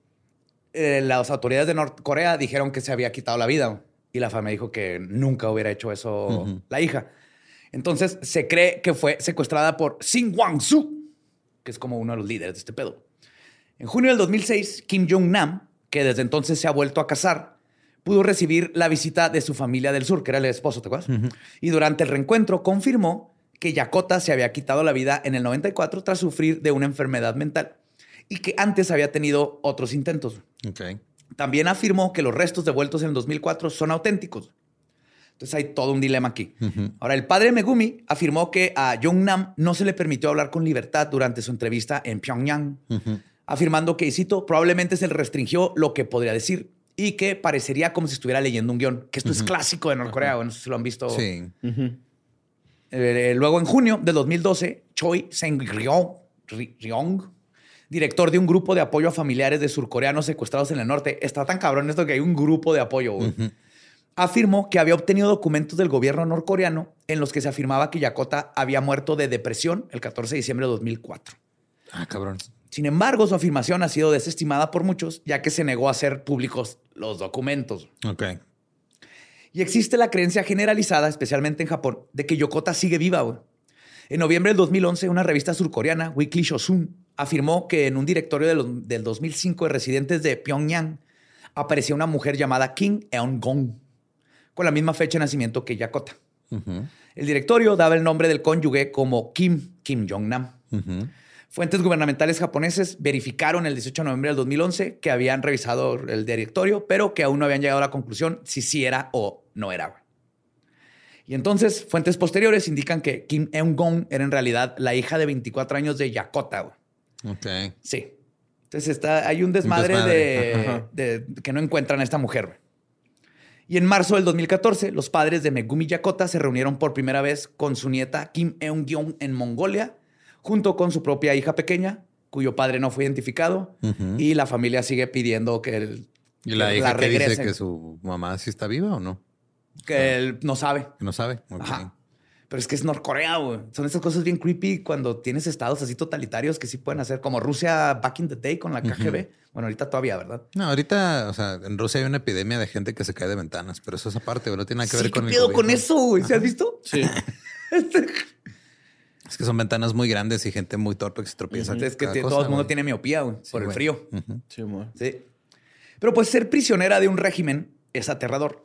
eh, las autoridades de Norcorea dijeron que se había quitado la vida y la familia dijo que nunca hubiera hecho eso la hija. Entonces se cree que fue secuestrada por Shin Wang-soo, que es como uno de los líderes de este pedo. En junio del 2006, Kim Jong-nam, que desde entonces se ha vuelto a casar, pudo recibir la visita de su familia del sur, que era el esposo, ¿te acuerdas? Y durante el reencuentro confirmó que Yakota se había quitado la vida en el 94 tras sufrir de una enfermedad mental y que antes había tenido otros intentos. También afirmó que los restos devueltos en el 2004 son auténticos. Entonces hay todo un dilema aquí. Ahora, el padre Megumi afirmó que a Jong-nam no se le permitió hablar con libertad durante su entrevista en Pyongyang, afirmando que, y cito, probablemente se le restringió lo que podría decir y que parecería como si estuviera leyendo un guion, que esto es clásico de Norcorea, bueno, no sé si lo han visto. Sí. Ujú. Eh, luego, en junio de 2012, Choi Seung-ryong, Ri- Ryong, director de un grupo de apoyo a familiares de surcoreanos secuestrados en el norte, está tan cabrón esto que hay un grupo de apoyo, güey, afirmó que había obtenido documentos del gobierno norcoreano en los que se afirmaba que Yakota había muerto de depresión el 14 de diciembre de 2004. Ah, cabrón. Sin embargo, su afirmación ha sido desestimada por muchos, ya que se negó a hacer públicos los documentos. Ok. Y existe la creencia generalizada, especialmente en Japón, de que Yokota sigue viva. güey. En noviembre del 2011, una revista surcoreana, Weekly Shosun, afirmó que en un directorio de los- del 2005 de residentes de Pyongyang aparecía una mujer llamada Kim Eun-gong, con la misma fecha de nacimiento que Yakota. El directorio daba el nombre del cónyuge como Kim Kim Jong-nam. Fuentes gubernamentales japoneses verificaron el 18 de noviembre del 2011 que habían revisado el directorio, pero que aún no habían llegado a la conclusión si sí era o no era. Y entonces, fuentes posteriores indican que Kim Eun-gong era en realidad la hija de 24 años de Yakota. Ok. Sí. Entonces está, hay un desmadre, desmadre. De, de que no encuentran a esta mujer. Y en marzo del 2014, los padres de Megumi Yakota se reunieron por primera vez con su nieta Kim Eun-gyeong en Mongolia, junto con su propia hija pequeña, cuyo padre no fue identificado, y la familia sigue pidiendo que, el- ¿Y la hija que dice que su mamá sí está viva o no? que él no sabe. Que no sabe. Ajá. Pero es que es Norcorea, güey. Son esas cosas bien creepy cuando tienes estados así totalitarios que sí pueden hacer, como Rusia back in the day con la KGB. Bueno, ahorita todavía, ¿verdad? No, ahorita, o sea, en Rusia hay una epidemia de gente que se cae de ventanas, pero eso es aparte, güey, no tiene nada que ver con ¿qué el COVID, con eso, güey? ¿Se has visto? Sí. [LAUGHS] Es que son ventanas muy grandes y gente muy torpe que se tropieza. Es que cada te- cosa, todo el mundo güey. tiene miopía, güey, Sí, por el güey. frío. Sí, amor. Sí. Pero pues ser prisionera de un régimen es aterrador.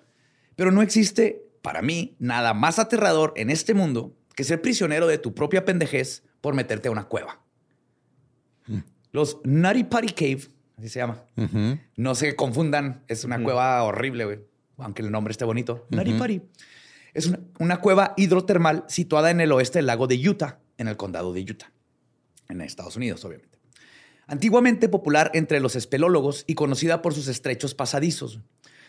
Pero no existe, para mí, nada más aterrador en este mundo que ser prisionero de tu propia pendejez por meterte a una cueva. Los Nutty Cave, así se llama. No se confundan, es una cueva horrible, güey. Aunque el nombre esté bonito. Nutty Party. Es una, una cueva hidrotermal situada en el oeste del lago de Utah, en el condado de Utah, en Estados Unidos, obviamente. Antiguamente popular entre los espelólogos y conocida por sus estrechos pasadizos.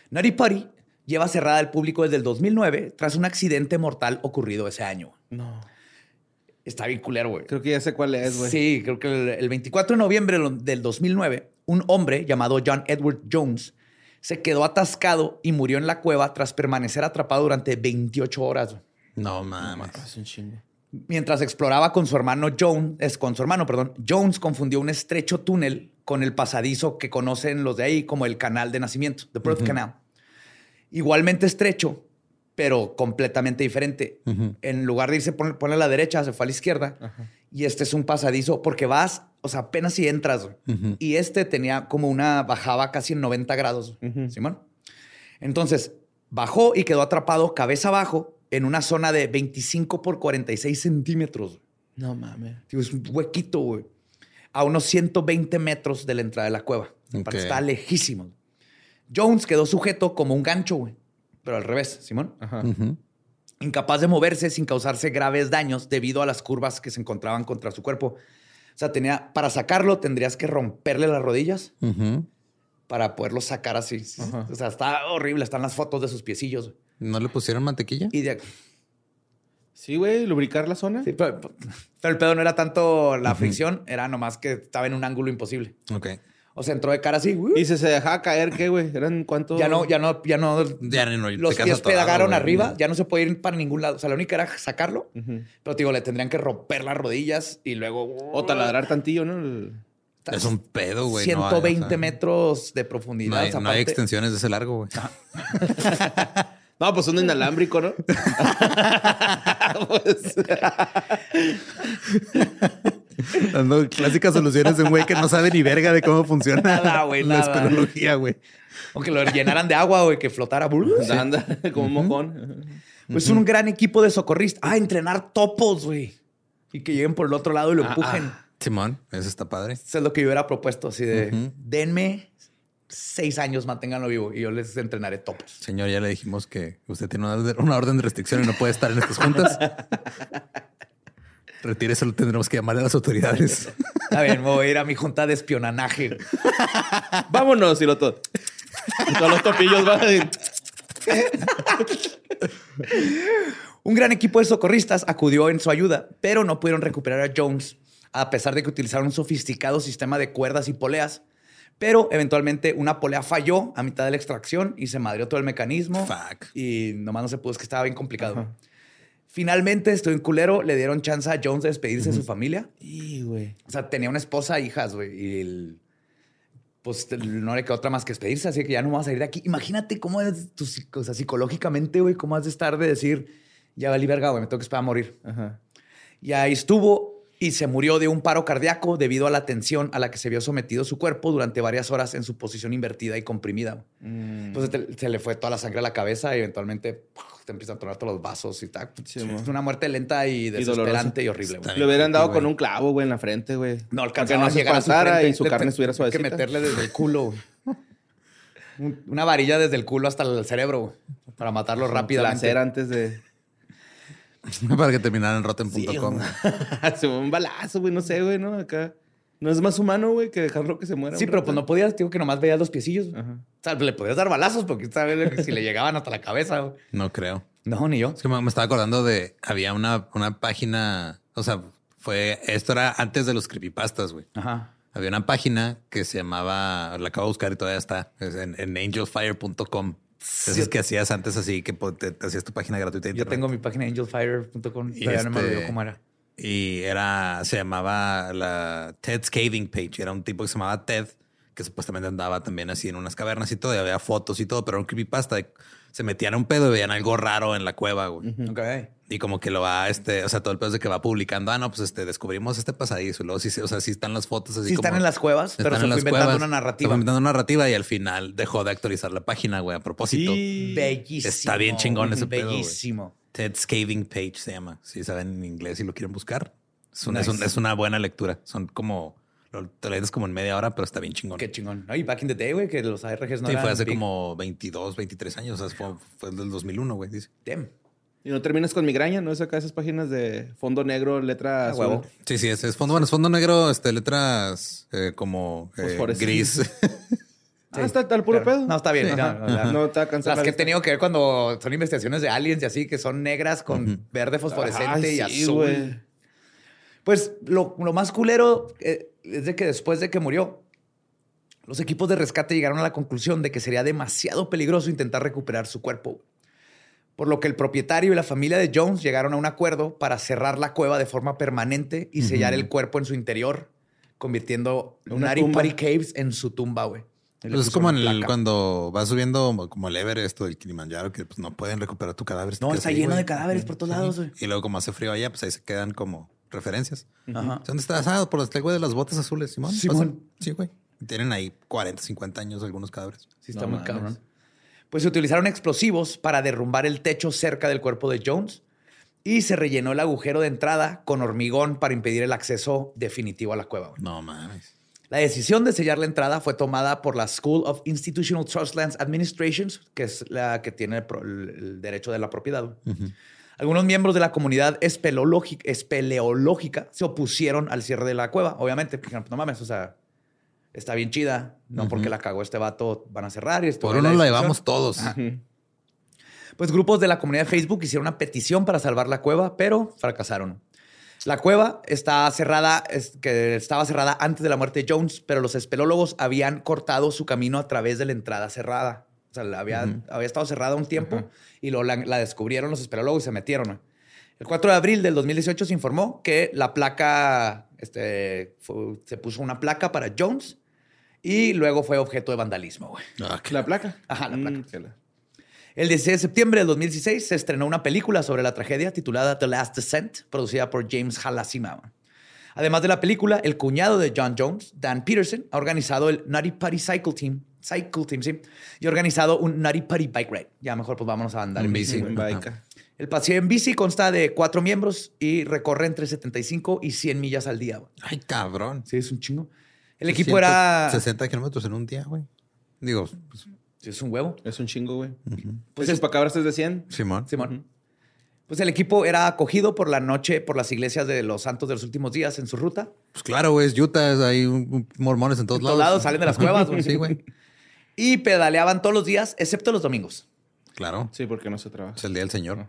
Nutty Party lleva cerrada al público desde el 2009 tras un accidente mortal ocurrido ese año. No. Está bien culero, güey. Creo que ya sé cuál es, güey. Sí, creo que el, el 24 de noviembre del 2009, un hombre llamado John Edward Jones se quedó atascado y murió en la cueva tras permanecer atrapado durante 28 horas. No mames. Es un chingo. Mientras exploraba con su hermano Jones, es con su hermano, perdón, Jones confundió un estrecho túnel con el pasadizo que conocen los de ahí como el canal de nacimiento, the birth canal. Igualmente estrecho, pero completamente diferente. En lugar de irse pon- ponle a la derecha, se fue a la izquierda. Y este es un pasadizo porque vas, o sea, apenas si entras. Y este tenía como una bajaba casi en 90 grados. Simón. Entonces bajó y quedó atrapado cabeza abajo en una zona de 25 por 46 centímetros. No mames. Es un huequito, güey. A unos 120 metros de la entrada de la cueva. Está lejísimo. Jones quedó sujeto como un gancho, güey. Pero al revés, Simón. Ajá. Incapaz de moverse sin causarse graves daños debido a las curvas que se encontraban contra su cuerpo. O sea, tenía, para sacarlo tendrías que romperle las rodillas para poderlo sacar así. Ajá. O sea, está horrible. Están las fotos de sus piecillos. güey. ¿No le pusieron mantequilla? Y de, Sí, güey, lubricar la zona. sí, pero, pero el pedo no era tanto la fricción, era nomás que estaba en un ángulo imposible. Ok. O sea, entró de cara así. ¡uh! Y si se dejaba caer, ¿qué, güey? ¿Eran cuántos? Ya no, ya no, ya no. Ya no, los pies güey. arriba, ya no se puede ir para ningún lado. O sea, la única era sacarlo, pero te digo, le tendrían que romper las rodillas y luego. O taladrar tantillo, ¿no? El- Es un pedo, güey. no hay, o 120 sea, metros de profundidad. No hay, no extensiones de ese largo, güey. [LAUGHS] No, pues un inalámbrico, ¿no? [LAUGHS] [LAUGHS] Pues, [LAUGHS] Dando clásicas soluciones de un güey que no sabe ni verga de cómo funciona Nada, güey, [LAUGHS] la nada. espeleología, güey. O que lo llenaran de agua, güey, que flotara. anda [LAUGHS] como un mojón. Pues un gran equipo de socorristas. Ah, entrenar topos, güey. Y que lleguen por el otro lado y lo Ah, empujen. Simón, eso está padre. Eso es lo que yo hubiera propuesto, así de denme seis años, manténganlo vivo y yo les entrenaré topos. Señor, ya le dijimos que usted tiene una, una orden de restricción y no puede estar en estas juntas. Retírese, lo tendremos que llamar a las autoridades. [LAUGHS] Está bien, me voy a ir a mi junta de espionanaje. [LAUGHS] Vámonos, y lo todo. Todos los topillos van. Un gran equipo de socorristas acudió en su ayuda, pero no pudieron recuperar a Jones, a pesar de que utilizaron un sofisticado sistema de cuerdas y poleas. Pero eventualmente una polea falló a mitad de la extracción y se madrió todo el mecanismo. Fuck. Y nomás no se pudo, es que estaba bien complicado. Finalmente, estoy en culero, le dieron chance a Jones de despedirse de su familia. Y, güey. O sea, tenía una esposa, hijas, güey. Y el- pues no le quedó otra más que despedirse, así que ya no vamos a salir de aquí. Imagínate cómo es tu, o sea, psicológicamente, güey, cómo has de estar de decir, ya valí verga, güey, me tengo que esperar a morir. Ajá. Y ahí estuvo y se murió de un paro cardíaco debido a la tensión a la que se vio sometido su cuerpo durante varias horas en su posición invertida y comprimida. Mm. Entonces se le fue toda la sangre a la cabeza y eventualmente. Te empiezan a tronar todos los vasos y tal. Sí, es una muerte lenta y desesperante y, horrible, güey. Le hubieran dado con un clavo, güey, en la frente, güey. No alcanzaba no a se llegar a frente. y su carne estuviera Hay suavecita. que meterle desde el culo, güey. [LAUGHS] Un- Una varilla desde el culo hasta el cerebro, güey. Para matarlo rápidamente. Placer antes de... [LAUGHS] Para que terminaran en rotten.com. [LAUGHS] Un balazo, güey, no sé, güey, ¿no? Acá. No es más humano, güey, que dejarlo que se muera. Sí, pero rato. pues no podías, digo que nomás veías los piecillos. Ajá. O sea, le podías dar balazos porque sabes si le llegaban hasta la cabeza. güey. No creo. No, ni yo. Es que me, me estaba acordando de, había una, una página, o sea, fue, esto era antes de los creepypastas, güey. Ajá. Había una página que se llamaba, la acabo de buscar y todavía está, es en, en angelfire.com. Esas que hacías antes así, que te, te hacías tu página gratuita. Yo internet. tengo mi página angelfire.com. Todavía no me este- olvidó cómo era. Y era, se llamaba la Ted's Caving Page. Era un tipo que se llamaba Ted, que supuestamente andaba también así en unas cavernas y todo, y había fotos y todo, pero era un creepypasta. de- Se metían a un pedo y veían algo raro en la cueva, güey. Ok. Y como que lo va, este, o sea, todo el pedo es de que va publicando, ah, no, pues este, descubrimos este pasadizo. Luego sí, sí, o sea, sí están las fotos así Sí como- están en las cuevas, pero se fue inventando cuevas. una Se narrativa. fue inventando una narrativa y al final dejó de actualizar la página, güey, a propósito. Bellísimo. Está bien chingón ese pedo, güey. Bellísimo. Ted's Caving Page se llama. Si saben en inglés y lo quieren buscar. Es una, es Nice. un- es una buena lectura. Son como, lo, te lo lees como en media hora, pero está bien chingón. Qué chingón. No, y back in the day, güey, que los ARGs no sí, eran fue hace big. como 22, 23 años. O sea, fue, fue del 2001, güey. Dice. Damn. Y no terminas con migraña, ¿no? Es acá esas páginas de fondo negro, letra Ah. Sí, sí, es, es fondo, bueno, es fondo negro, este, letras eh, como eh, Fosforescentes. [LAUGHS] Ah, está, está el puro Claro. pedo. No, está bien. Sí. no, a cansar Las la que he tenido que ver cuando son investigaciones de aliens y así, que son negras con verde fosforescente Ay, y sí, azul. güey. Pues lo, lo más culero eh, es de que después de que murió, los equipos de rescate llegaron a la conclusión de que sería demasiado peligroso intentar recuperar su cuerpo. Por lo que el propietario y la familia de Jones llegaron a un acuerdo para cerrar la cueva de forma permanente y sellar el cuerpo en su interior, convirtiendo Una Nari. Party Caves en su tumba, güey. Pues es como el- cuando vas subiendo como el Everest o el Kilimanjaro, que pues, no pueden recuperar tu cadáver. No, está ahí, lleno de cadáveres por todos lados, güey. Y luego como hace frío allá, pues ahí se quedan como referencias. Ajá. ¿Dónde estás? Ah, por el güey de las botas azules, Simón. Simón. Sí, güey. Tienen ahí 40, 50 años algunos cadáveres. Sí, está No muy cabrón. Pues se utilizaron explosivos para derrumbar el techo cerca del cuerpo de Jones y se rellenó el agujero de entrada con hormigón para impedir el acceso definitivo a la cueva. güey. No mames. La decisión de sellar la entrada fue tomada por la School of Institutional Trustlands Administrations, que es la que tiene el, derecho de la propiedad. Algunos miembros de la comunidad espeleológica, se opusieron al cierre de la cueva, obviamente. porque no mames, o sea, está bien chida, no porque la cagó este vato van a cerrar y esto. Por uno la llevamos todos. Pues grupos de la comunidad de Facebook hicieron una petición para salvar la cueva, pero fracasaron. La cueva está cerrada, es- que estaba cerrada antes de la muerte de Jones, pero los espelólogos habían cortado su camino a través de la entrada cerrada. O sea, la había, había estado cerrada un tiempo y luego la, la descubrieron los espelólogos y se metieron. El 4 de abril del 2018 se informó que la placa, este, fue- se puso una placa para Jones y luego fue objeto de vandalismo. güey. Ah, qué- ¿La placa? Ajá, la placa. Mm, El 16 de septiembre del 2016 se estrenó una película sobre la tragedia titulada The Last Descent, producida por James Halasima. Además de la película, el cuñado de John Jones, Dan Peterson, ha organizado el Nutty Putty Cycle Team, Cycle Team, sí, y ha organizado un Nutty Putty Bike Ride. Ya mejor pues vámonos a andar en bici. en. Baica. El paseo en bici consta de cuatro miembros y recorre entre 75 y 100 millas al día. güey. Ay, cabrón. Sí, es un chingo. El equipo era... 60 kilómetros en un día, güey. Digo, pues, es un huevo. Es un chingo, güey. Pues Pues es- para es de 100. Simón. Simón. Pues el equipo era acogido por la noche por las iglesias de los santos de los últimos días en su ruta. Pues claro, güey, es Utah, es- hay un- un- mormones en todos En todos lados. lados salen de las cuevas, güey. [LAUGHS] Sí, güey. Y pedaleaban todos los días, excepto los domingos. Claro. Sí, porque no se trabaja. Es el día del Señor.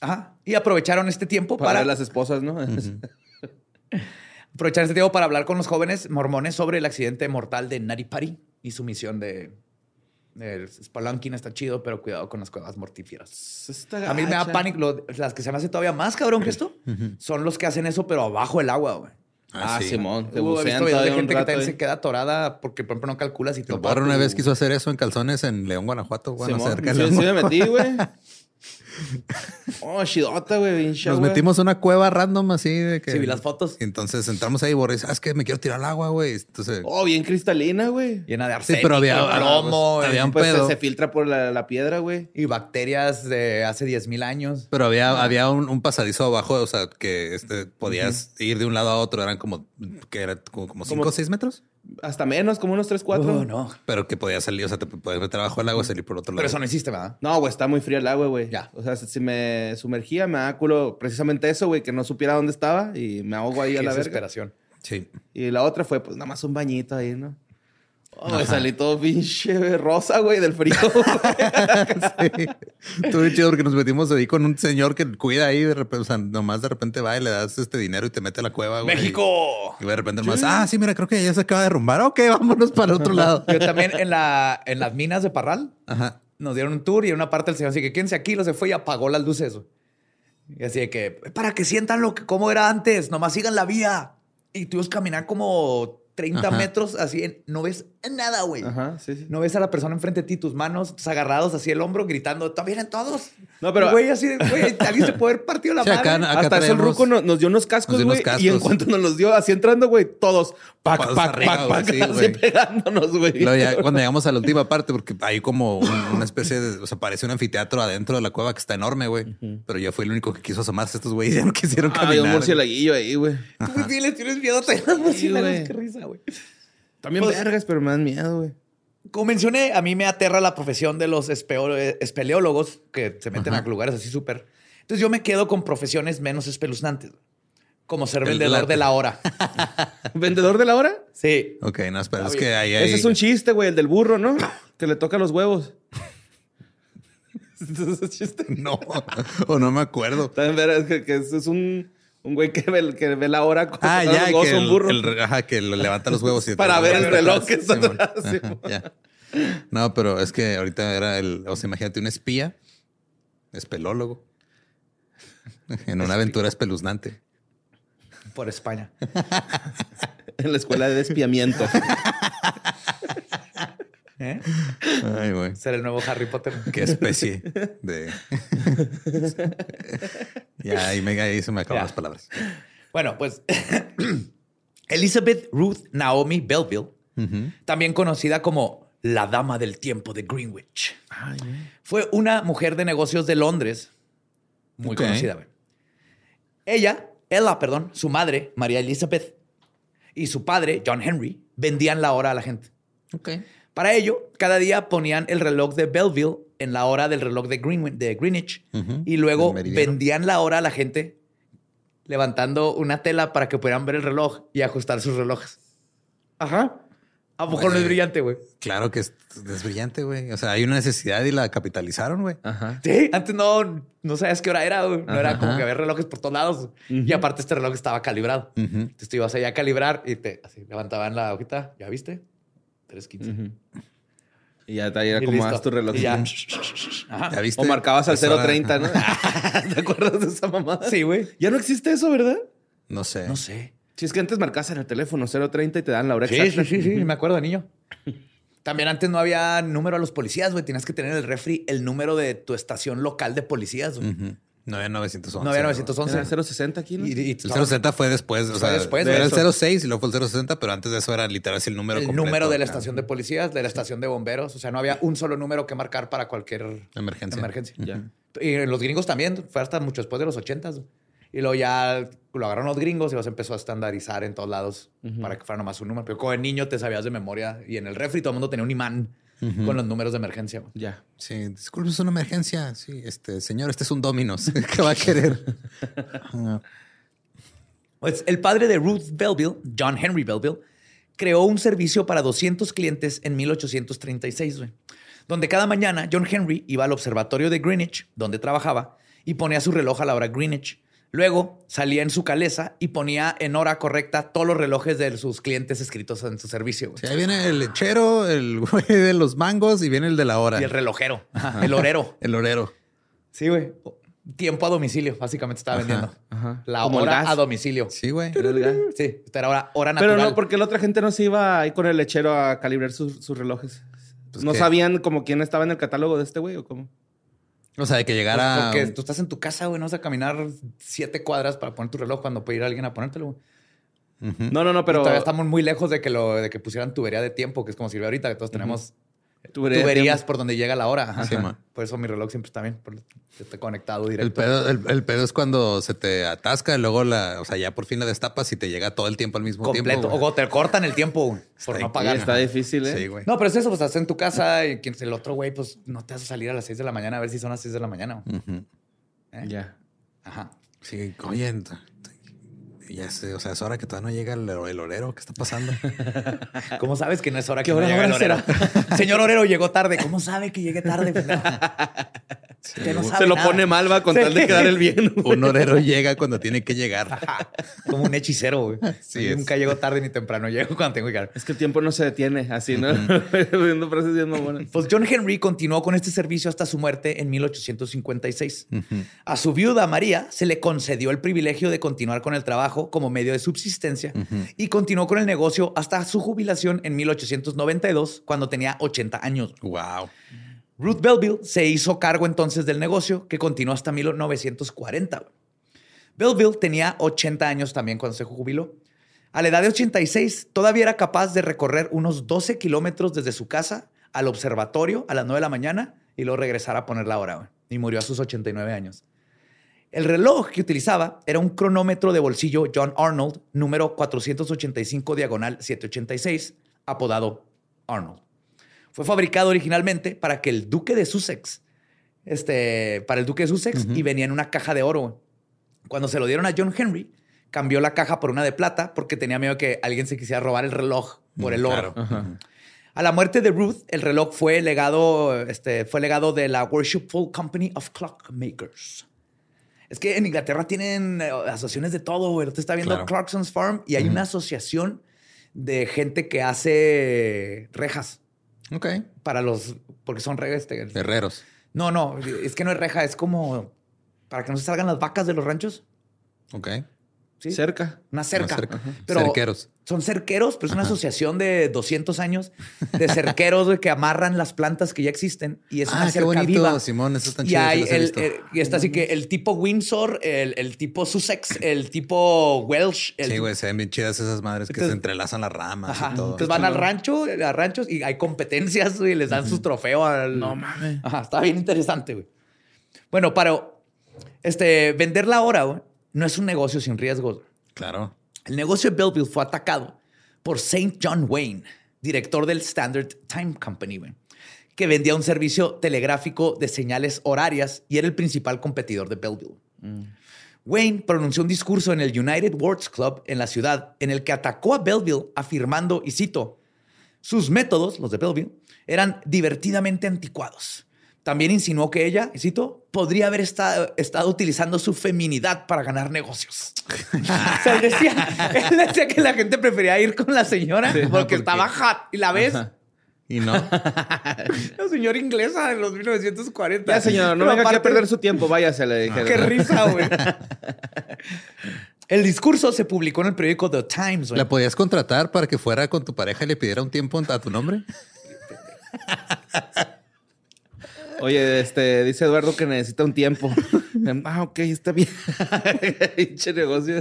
Ajá. Y aprovecharon este tiempo Para, para, las esposas, ¿no? [LAUGHS] aprovechar este tiempo para hablar con los jóvenes mormones sobre el accidente mortal de Nari Pari y su misión de, de Spelunking está chido, pero cuidado con las cuevas mortíferas. A mí me da pánico. las que se me hace todavía más cabrón que esto son los que hacen eso, pero abajo del agua, güey. Ah, sí. Simón. Te Hubo- visto videos de gente que también se queda atorada porque, por ejemplo, no calculas si Mi topa padre una vez quiso hacer eso en calzones en León, Guanajuato. Bueno, Simón. cerca Sí, sí me metí, güey. [LAUGHS] Oh, chidota, güey. bien Nos metimos a una cueva random así de que. Sí, vi las fotos. Y entonces entramos ahí y Boris, ah, es que me quiero tirar al agua, güey. Entonces. Oh, bien cristalina, güey. Llena de sí, arsénico, pero había, plomo había un Pues se, pedo. se filtra por la, la piedra, güey. y bacterias de hace 10.000 años. Pero había, había un, un pasadizo abajo, o sea, que este, podías ir de un lado a otro, eran como, que era como, como cinco o seis metros, Hasta menos, como unos 3, 4. Oh, no. pero que podías salir, o sea, te podías meter abajo del agua y salir por otro lado. Pero eso no existe, ¿verdad? No, güey, está muy fría el agua, güey. Ya. O sea, si me sumergía, me da culo precisamente eso, güey, que no supiera dónde estaba y me ahogo ahí a Qué la verga. desesperación. Sí. Y la otra fue, pues, nada más un bañito ahí, ¿no? Oh, me salí todo pinche rosa, güey, del frío. [LAUGHS] Sí. Estuvo bien chido porque nos metimos ahí con un señor que cuida ahí, de repente, o sea, nomás de repente va y le das este dinero y te mete a la cueva, güey. ¡México! Y de repente nomás, ah, sí, mira, creo que ya se acaba de derrumbar. Ok, vámonos para el otro lado. Yo también en, la, en las minas de Parral Ajá. nos dieron un tour y en una parte el señor así que quédense aquí, lo se fue y apagó las luces. güey. Y así de que, para que sientan lo que cómo era antes, nomás sigan la vía. Y tuvimos que caminar como 30 Ajá. metros así, en- no ves nada, güey. Ajá, sí, sí. No ves a la persona enfrente de ti, tus manos tus agarrados así el hombro, gritando, ¿todavía vienen todos? No, pero- Güey, así de, güey, [LAUGHS] alguien se puede haber partido la Sí, acá- madre. acá Hasta eso el ruco nos, nos dio unos nos cascos, güey. cascos. Y en cuanto nos los dio, así entrando, güey, todos, pac, pac, arriba, pac, güey, pac, sí, así güey. pegándonos, güey. [LAUGHS] Cuando llegamos a la última parte, porque hay como un- una especie de, o sea, parece un anfiteatro adentro de la cueva que está enorme, güey. Pero yo fui el único que quiso asomarse. Estos güeyes ya no quisieron Ah, había un caminar. murcielaguillo ahí, güey. Tú bien le tienes miedo a tener murciélagos. güey. Qué risa, güey. También Pues- vergas, pero me dan miedo, güey. Como mencioné, a mí me aterra la profesión de los espeleólogos que se meten a lugares así súper. Entonces yo me quedo con profesiones menos espeluznantes. Como ser El- vendedor de la hora. [LAUGHS] ¿Vendedor de la hora? Sí. Ok, no, espera, es que ahí hay... Ese es un chiste, güey, el del burro, ¿no? [COUGHS] Que le toca los huevos. [LAUGHS] ¿Ese es chiste? No, [LAUGHS] o no me acuerdo. También vergas que, que es un, un güey que ve, que ve la hora cuando Ah, ya, los huevos que un el, burro. el- ajá, que le levanta los huevos y [LAUGHS] Para ver el reloj que está Simón. [LAUGHS] atrás, Ajá. [LAUGHS] No, pero es que ahorita era el, o sea, imagínate un espía, espelólogo, en una aventura espeluznante. Por España. En la escuela de despiamiento. ¿Eh? Ay, güey. Ser el nuevo Harry Potter. Qué especie de. [LAUGHS] ya, ahí, me, ahí se me acaban Ya. las palabras. Bueno, pues [COUGHS] Elizabeth Ruth Naomi Belleville, también conocida como la dama del tiempo de Greenwich, fue una mujer de negocios de Londres muy conocida. güey. Ella, Ella, perdón, su madre, María Elizabeth, y su padre, John Henry, vendían la hora a la gente. Ok. Para ello, cada día ponían el reloj de Belleville en la hora del reloj de, Greenwi- de Greenwich y luego vendían la hora a la gente levantando una tela para que pudieran ver el reloj y ajustar sus relojes. Ajá. ¿A poco no es brillante, güey? Claro que es, es brillante, güey. O sea, hay una necesidad y la capitalizaron, güey. Ajá. Sí, antes no, no sabías qué hora era, güey. No era como Ajá. que había relojes por todos lados. Y aparte este reloj estaba calibrado. Ujú. Entonces tú ibas allá a calibrar y te así, levantaban la hojita. ¿Ya viste? 3.15. Y ya te haz tu reloj. Y ya. Ajá. ¿Ya viste? O marcabas al Es hora- 030, ¿no? [LAUGHS] ¿Te acuerdas de esa mamada? Sí, güey. Ya no existe eso, ¿verdad? No sé. No sé. Si es que antes marcabas en el teléfono 030 y te dan la hora Sí, exacta. sí, sí, sí, me acuerdo niño. También antes no había número a los policías, güey. Tenías que tener en el refri el número de tu estación local de policías, güey. Ujú. No había 911. No había güey. 911. Era 060 aquí, ¿no? Y, y- El 060 fue después, o Fue sea, después era de el eso. 06 y luego fue el 060, pero antes de eso era literal así el número el completo. número de la estación de policías, de la estación de bomberos. O sea, no había un solo número que marcar para cualquier Emergencia. emergencia. Ya. Y en los gringos también, fue hasta mucho después de los 80 Y luego ya lo agarraron los gringos y los empezó a estandarizar en todos lados para que fuera nomás un número. Pero como de niño te sabías de memoria y en el refri todo el mundo tenía un imán con los números de emergencia. güey. Ya. Sí, disculpe, es una emergencia. Sí, este señor, este es un Dominos. [LAUGHS] ¿Qué va a querer? [LAUGHS] Pues el padre de Ruth Belleville, John Henry Belleville, creó un servicio para 200 clientes en 1836, güey, donde cada mañana John Henry iba al observatorio de Greenwich, donde trabajaba, y ponía su reloj a la hora Greenwich. Luego salía en su caleza y ponía en hora correcta todos los relojes de sus clientes escritos en su servicio. güey. sí, ahí viene el lechero, el [LAUGHS] güey de los mangos y viene el de la hora. Y el relojero, ajá, [LAUGHS] el horero. [LAUGHS] El orero. Sí, güey. Tiempo a domicilio, básicamente estaba vendiendo. Ajá. La Como hora a domicilio. Sí, güey. Sí, esta era hora, hora Pero natural. no, porque la otra gente no se iba ahí con el lechero a calibrar sus, sus relojes. Pues ¿No sabían como quién estaba en el catálogo de este güey o cómo? O sea, de que Pues llegara. porque tú estás en tu casa, güey, no vas a caminar siete cuadras para poner tu reloj cuando puede ir alguien a ponértelo. güey. No, no, no, Pero pero. todavía estamos muy lejos de que lo de que pusieran tubería de tiempo, que es como sirve ahorita, que todos tenemos tuberías por donde llega la hora. Ajá. Sí, man. por eso mi reloj siempre está bien, porque está conectado El directo. pedo, el, el pedo es cuando se te atasca y luego la, o sea, ya por fin la destapas y te llega todo el tiempo al mismo completo. tiempo. güey. o te cortan el tiempo por Está no pagar. Sí, está difícil, ¿eh? Sí, güey. No, pero es eso, pues estás en tu casa y quien el otro güey, pues no te vas a salir a las 6 de la mañana a ver si son las 6 de la mañana. ¿eh? Ya. Ajá. Sí, oye, ya sé, o sea, es hora que todavía no llega el, el horero. ¿Qué está pasando? [LAUGHS] ¿Cómo sabes que no es hora ¿Qué que no hora llega el orero? [LAUGHS] Señor Orero llegó tarde. ¿Cómo sabe que llegué tarde? [LAUGHS] Que no sabe Se lo nada. pone mal, va, con tal de quedar el bien. Un horero llega cuando tiene que llegar. Como un hechicero, güey. Sí. Nunca llego tarde ni temprano. Llego cuando tengo que llegar. Es que el tiempo no se detiene, así, ¿no? Viendo frases bien mamonas. Pues John Henry continuó con este servicio hasta su muerte en 1856. Ujú. A su viuda María se le concedió el privilegio de continuar con el trabajo como medio de subsistencia y continuó con el negocio hasta su jubilación en 1892, cuando tenía 80 años. Wow. Ruth Belville se hizo cargo entonces del negocio, que continuó hasta 1940. Belville tenía 80 años también cuando se jubiló. A la edad de 86, todavía era capaz de recorrer unos 12 kilómetros desde su casa al observatorio a las 9 de la mañana y luego regresar a poner la hora. Y murió a sus 89 años. El reloj que utilizaba era un cronómetro de bolsillo John Arnold, número 485 diagonal 786, apodado Arnold. Fue fabricado originalmente para que el duque de Sussex, este, para el duque de Sussex, y venía en una caja de oro. Cuando se lo dieron a John Henry, cambió la caja por una de plata porque tenía miedo que alguien se quisiera robar el reloj por el oro. Claro. A la muerte de Ruth, el reloj fue legado, este, fue legado de la Worshipful Company of Clockmakers. Es que en Inglaterra tienen eh, asociaciones de todo, güey. Usted está viendo Claro. Clarkson's Farm y hay una asociación de gente que hace rejas Ok. para los, porque son rejas. Este, Herreros. no, no, es que no es reja, es como para que no se salgan las vacas de los ranchos. Ok. ¿Sí? Cerca. Una cerca. Una cerca. Ajá. Pero Cerqueros. Son cerqueros, pero es una asociación de 200 años de [LAUGHS] cerqueros que amarran las plantas que ya existen y es una Ah, qué cerca bonito, viva. Simón. Eso están Y, chidos. sí hay el, el- y está así que el tipo Windsor, el, el tipo Sussex, el tipo Welsh. El, Sí, güey, se ven bien chidas esas madres que Entonces- se entrelazan las ramas Ajá. y todo. Entonces van al rancho, a ranchos y hay competencias y les dan sus trofeos. Al... No mames. Ajá, está bien interesante, güey. Bueno, para este, vender la hora güey, no es un negocio sin riesgos. Claro. El negocio de Belleville fue atacado por St. John Wayne, director del Standard Time Company, güey, que vendía un servicio telegráfico de señales horarias y era el principal competidor de Belleville. Wayne pronunció un discurso en el United Words Club en la ciudad en el que atacó a Belleville afirmando, y cito, sus métodos, los de Belleville, eran divertidamente anticuados. También insinuó que ella, y cito, podría haber estado, estado utilizando su feminidad para ganar negocios. o sea, él decía, [LAUGHS] él decía que la gente prefería ir con la señora porque, porque- estaba hot. Y la ves, Y no. [LAUGHS] la señora inglesa de los 1940. Ya, señor, no venga aquí a perder su tiempo. Váyase, le dijeron. Qué risa, güey. [LAUGHS] El discurso se publicó en el periódico The Times. güey. ¿La podías contratar para que fuera con tu pareja y le pidiera un tiempo a tu nombre? Oye, este, dice Eduardo que necesita un tiempo. [LAUGHS] ah, ok, está bien. [LAUGHS] Pinche negocio.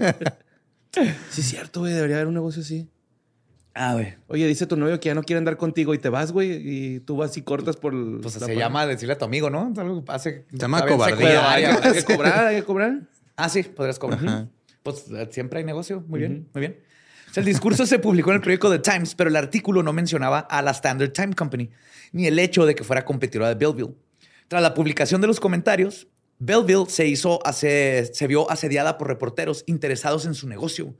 Sí, es cierto, güey. Debería haber un negocio así. Ah, güey. Oye, dice tu novio que ya no quiere andar contigo y te vas, güey, y tú vas y cortas por el. Pues se pared. llama decirle a tu amigo, ¿no? Es algo hace. Se llama cobardía. Pero hay, que- hay que cobrar, hay que cobrar. Ah, sí, podrías cobrar. Ajá. Pues eh, siempre hay negocio. Muy bien, muy bien. O sea, el discurso se publicó en el periódico The Times, pero el artículo no mencionaba a la Standard Time Company ni el hecho de que fuera competidora de Belleville. Tras la publicación de los comentarios, Belleville se hizo ase- se vio asediada por reporteros interesados en su negocio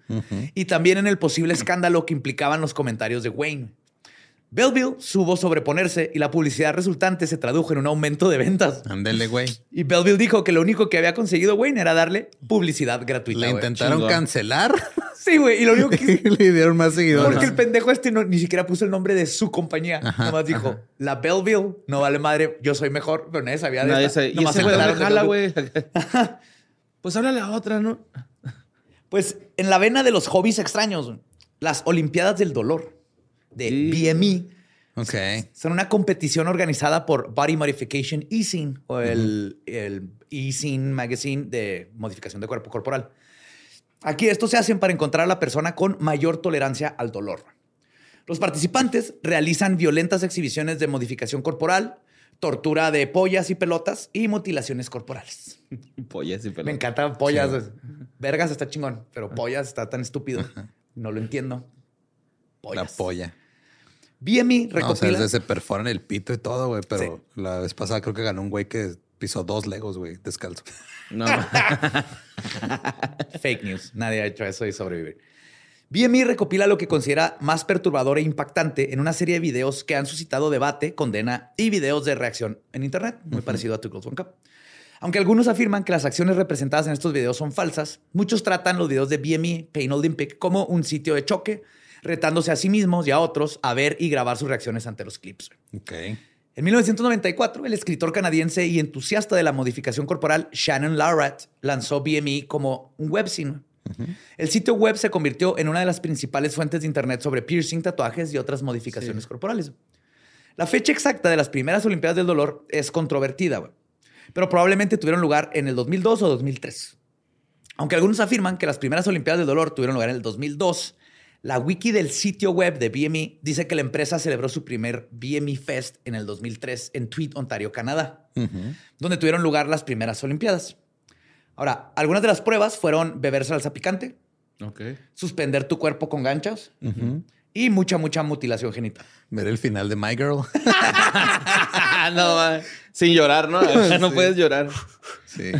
y también en el posible escándalo que implicaban los comentarios de Wayne. Belleville supo sobreponerse y la publicidad resultante se tradujo en un aumento de ventas. Ándele, güey. Y Belleville dijo que lo único que había conseguido Wayne era darle publicidad gratuita. Le güey. intentaron chingón. cancelar [LAUGHS] Sí, güey. Y lo único que [LAUGHS] le dieron más seguidores. Porque el pendejo este no- ni siquiera puso el nombre de su compañía. Nomás dijo, la Belleville, no vale madre, yo soy mejor, pero nadie sabía de Nadie esta. sabe. Y Nomás ese güey, se ¿dónde enteraron de jala, güey? [LAUGHS] pues háblale a otra, ¿no? Pues en la vena de los hobbies extraños, las Olimpiadas del Dolor de. BME Ok. Son una competición organizada por Body Modification E-Scene o el, el E-Scene Magazine de modificación de cuerpo corporal. Aquí esto se hacen para encontrar a la persona con mayor tolerancia al dolor. Los participantes realizan violentas exhibiciones de modificación corporal, tortura de pollas y pelotas y mutilaciones corporales. [LAUGHS] Pollas y Me pelotas. encantan pollas. Vergas está chingón, pero pollas está tan estúpido. No lo entiendo. La polla. BMI No, o sea, recopila. se perforan el pito y todo, güey. Pero la vez pasada creo que ganó un güey que pisó dos legos, güey, descalzo. No. [LAUGHS] Fake news. Nadie ha hecho eso y sobrevive. BMI recopila lo que considera más perturbador e impactante en una serie de videos que han suscitado debate, condena y videos de reacción en Internet, muy parecido a Tu Girls One Cup. Aunque algunos afirman que las acciones representadas en estos videos son falsas, muchos tratan los videos de BMI Pain Olympic como un sitio de choque, retándose a sí mismos y a otros a ver y grabar sus reacciones ante los clips. Ok. En 1994, el escritor canadiense y entusiasta de la modificación corporal Shannon Larratt lanzó BMI como un webzine. El sitio web se convirtió en una de las principales fuentes de internet sobre piercing, tatuajes y otras modificaciones corporales. La fecha exacta de las primeras Olimpiadas del Dolor es controvertida, pero probablemente tuvieron lugar en el 2002 o 2003. Aunque algunos afirman que las primeras Olimpiadas del Dolor tuvieron lugar en el 2002, la wiki del sitio web de BMI dice que la empresa celebró su primer BMI Fest en el 2003 en Tweed, Ontario, Canadá, donde tuvieron lugar las primeras Olimpiadas. Ahora, algunas de las pruebas fueron beber salsa picante, suspender tu cuerpo con ganchos y mucha, mucha mutilación genital. Ver el final de My Girl. [LAUGHS] no, sin llorar, ¿no? [LAUGHS] No puedes llorar. sí.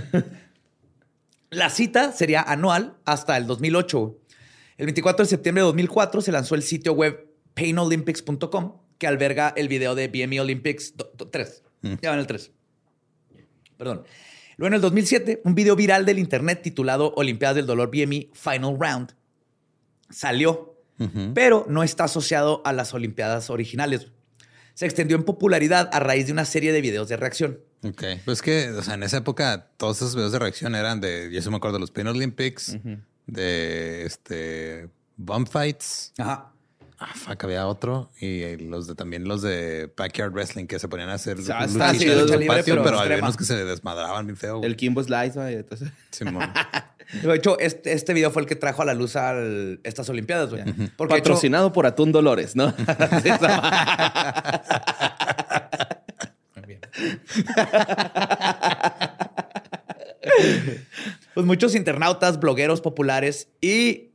La cita sería anual hasta el 2008. El 24 de septiembre de 2004 se lanzó el sitio web painolympics.com que alberga el video de BME Olympics 3. Ya van el 3. Perdón. Luego en el 2007, un video viral del internet titulado Olimpiadas del Dolor BME Final Round salió, pero no está asociado a las Olimpiadas originales. Se extendió en popularidad a raíz de una serie de videos de reacción. Ok. Pues que, o sea, en esa época todos esos videos de reacción eran de, yo sí me acuerdo de los Pain Olympics, de este Bump Fights. Ajá. Ah, fuck, había otro. Y los de también los de Backyard Wrestling que se ponían a hacer en lucha el libre, patio, pero pero, había unos que se desmadraban bien feo. güey. El Kimbo Slice, güey. Entonces, [LAUGHS] Simón. [LAUGHS] De hecho, este, este video fue el que trajo a la luz a estas Olimpiadas, güey. Porque de hecho, patrocinado por Atún Dolores, ¿no? [LAUGHS] pues muchos internautas, blogueros populares y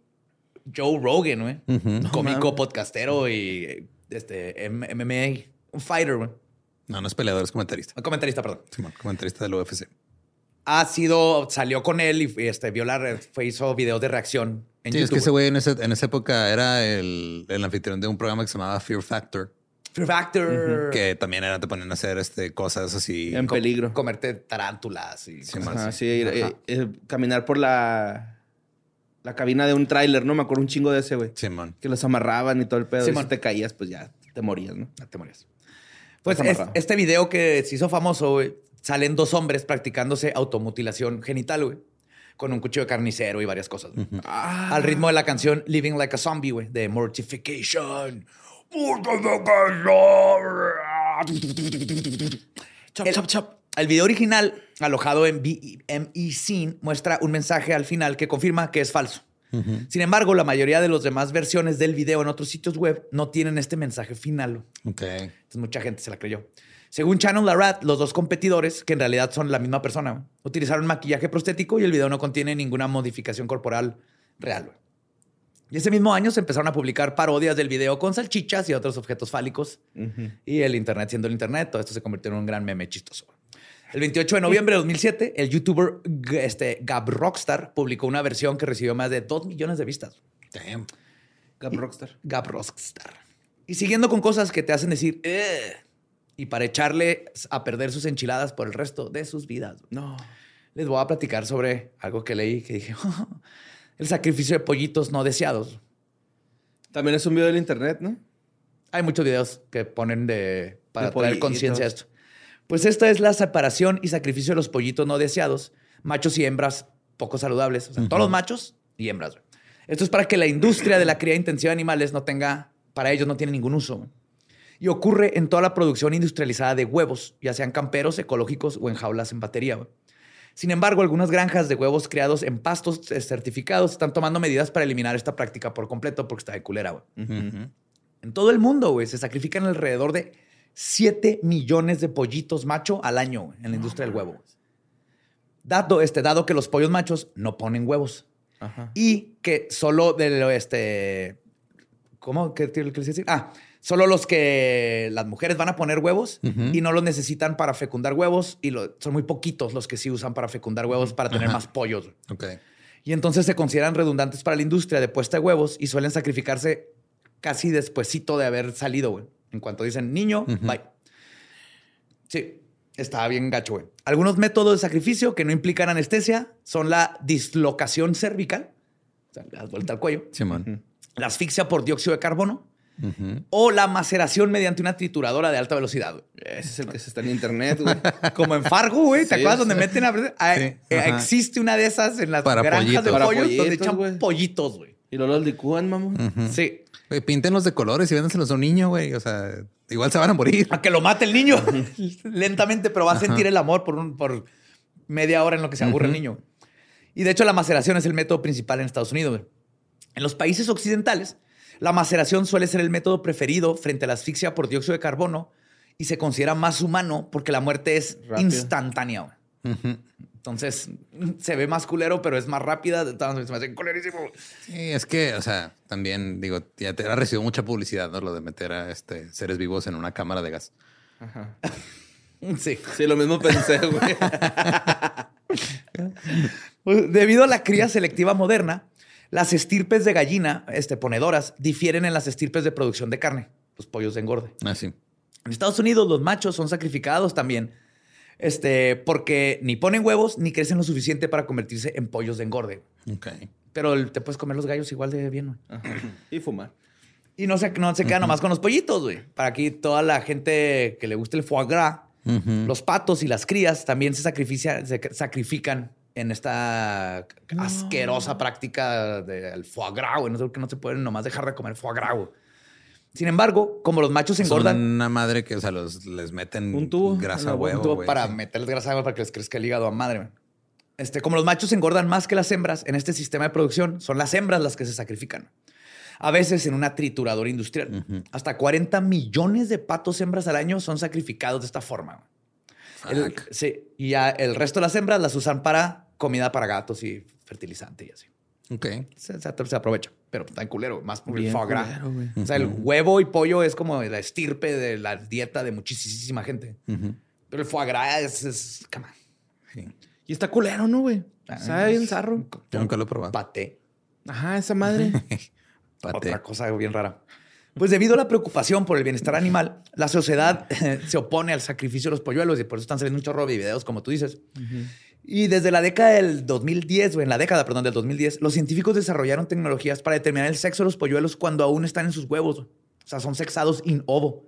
Joe Rogan, güey. Cómico, podcastero y este MMA, un fighter, güey. No, no es peleador, es comentarista. Comentarista, perdón. Simón, comentarista del UFC. Ha sido, salió con él y este, vio la, fue, hizo videos de reacción en Sí, es que ese güey. güey en, ese- en esa época era el, el anfitrión de un programa que se llamaba Fear Factor, Fear Factor. que también era, te ponían a hacer este, cosas así. En peligro. Comerte tarántulas y Sí, cosas así. sí, ir- eh, eh, caminar por la, la cabina de un tráiler, ¿no? Me acuerdo un chingo de ese, güey. Simón. Que los amarraban y todo el pedo. Sí, y si man. te caías, pues ya te morías, ¿no? No te morías. Pues es- este video que se hizo famoso, güey, salen dos hombres practicándose automutilación genital, güey, con un cuchillo de carnicero y varias cosas. güey. Al ritmo de la canción Living Like a Zombie, güey, de Mortification. Chop, El- chop, chop. El video original, alojado en BME Scene, muestra un mensaje al final que confirma que es falso. Sin embargo, la mayoría de las demás versiones del video en otros sitios web no tienen este mensaje final. Ok. Entonces mucha gente se la creyó. Según Shannon Larratt, los dos competidores, que en realidad son la misma persona, utilizaron maquillaje prostético y el video no contiene ninguna modificación corporal real. Y ese mismo año se empezaron a publicar parodias del video con salchichas y otros objetos fálicos. Y el Internet siendo el Internet, todo esto se convirtió en un gran meme chistoso. El 28 de noviembre de 2007, el youtuber este, Gab Rockstar publicó una versión que recibió más de 2 millones de vistas. Damn. Gab Rockstar. Gab Rockstar. Y siguiendo con cosas que te hacen decir, y para echarle a perder sus enchiladas por el resto de sus vidas. No. Les voy a platicar sobre algo que leí que dije, [LAUGHS] el sacrificio de pollitos no deseados. También es un video del internet, ¿no? Hay muchos videos que ponen de para De traer conciencia a esto. Pues esta es la separación y sacrificio de los pollitos no deseados, machos y hembras poco saludables. O sea, todos los machos y hembras. Esto es para que la industria de la cría intensiva de animales no tenga, para ellos no tiene ningún uso. Y ocurre en toda la producción industrializada de huevos, ya sean camperos, ecológicos o en jaulas en batería. Sin embargo, algunas granjas de huevos criados en pastos certificados están tomando medidas para eliminar esta práctica por completo porque está de culera. güey. En todo el mundo, güey, se sacrifican alrededor de 7 millones de pollitos macho al año en la industria del huevo. Dado, este, dado que los pollos machos no ponen huevos Ajá. y que solo de lo, este. ¿Cómo? ¿Qué qué quieres decir? Ah, solo los que las mujeres van a poner huevos y no los necesitan para fecundar huevos y lo- son muy poquitos los que sí usan para fecundar huevos para tener Ajá. más pollos. Ok. Y entonces se consideran redundantes para la industria de puesta de huevos y suelen sacrificarse casi despuesito de haber salido, güey. En cuanto dicen niño, bye. Sí, está bien gacho, güey. Algunos métodos de sacrificio que no implican anestesia son la dislocación cervical, o sea, das vuelta al cuello, la asfixia por dióxido de carbono O la maceración mediante una trituradora de alta velocidad. güey. Ese es el que se está en internet, güey. [LAUGHS] Como en Fargo, güey. ¿Te Sí, acuerdas sí. donde meten a... Ah, Sí, eh, existe una de esas en las Para granjas pollitos. de Para pollos donde echan güey. pollitos, güey. Y luego los licúan, mamón. Ujú. Sí. Güey, píntenlos de colores y véndanselos a un niño, güey. O sea, igual se van a morir. A que lo mate el niño [LAUGHS] lentamente, pero va a sentir el amor por, un- por media hora en lo que se aburre el niño. Y de hecho, la maceración es el método principal en Estados Unidos. güey. En los países occidentales, la maceración suele ser el método preferido frente a la asfixia por dióxido de carbono y se considera más humano porque la muerte es Rápido. instantánea. Entonces, se ve más culero, pero es más rápida. Entonces, se me hace culerísimo. Sí, es que, o sea, también digo, ya te ha recibido mucha publicidad, ¿no? Lo de meter a este seres vivos en una cámara de gas. Ajá. [LAUGHS] Sí. Sí, lo mismo pensé, güey. [LAUGHS] Debido a la cría selectiva moderna, las estirpes de gallina este, ponedoras difieren en las estirpes de producción de carne, los pollos de engorde. Ah, sí. En Estados Unidos, los machos son sacrificados también este, porque ni ponen huevos ni crecen lo suficiente para convertirse en pollos de engorde. Ok. Pero el- te puedes comer los gallos igual de bien. güey. Y fumar. Y no se, no se queda nomás con los pollitos, güey. Para aquí, toda la gente que le guste el foie gras, los patos y las crías también se, sacrificia- se sacrifican en esta asquerosa práctica del foie gras, güey. No sé por qué no se pueden nomás dejar de comer foie gras, güey. Sin embargo, como los machos Son engordan una madre que, o sea, los, les meten Un tubo grasa a huevo, un tubo para sí. meterles grasa güey, para que les crezca el hígado a madre. Este, como los machos engordan más que las hembras en este sistema de producción, son las hembras las que se sacrifican. A veces en una trituradora industrial. Hasta 40 millones de patos hembras al año son sacrificados de esta forma. El- sí, y ya el resto de las hembras las usan para comida para gatos y fertilizante y así. Ok. Se, se- se aprovecha, pero está en culero, más por el foie gras. culero, güey. O sea, el huevo y pollo es como la estirpe de la dieta de muchísima gente. Ujú. Pero el foie gras es, es come on. Sí. Y está culero, ¿no, güey? Ah, Sabe bien zarro. Yo nunca lo he probado. Paté. Ajá, esa madre. [LAUGHS] Pate. Otra cosa bien rara. Pues debido a la preocupación por el bienestar animal, la sociedad se opone al sacrificio de los polluelos y por eso están saliendo un chorro de videos, como tú dices. Y desde la década del 2010, o en la década, perdón, del 2010, los científicos desarrollaron tecnologías para determinar el sexo de los polluelos cuando aún están en sus huevos. O sea, son sexados in ovo.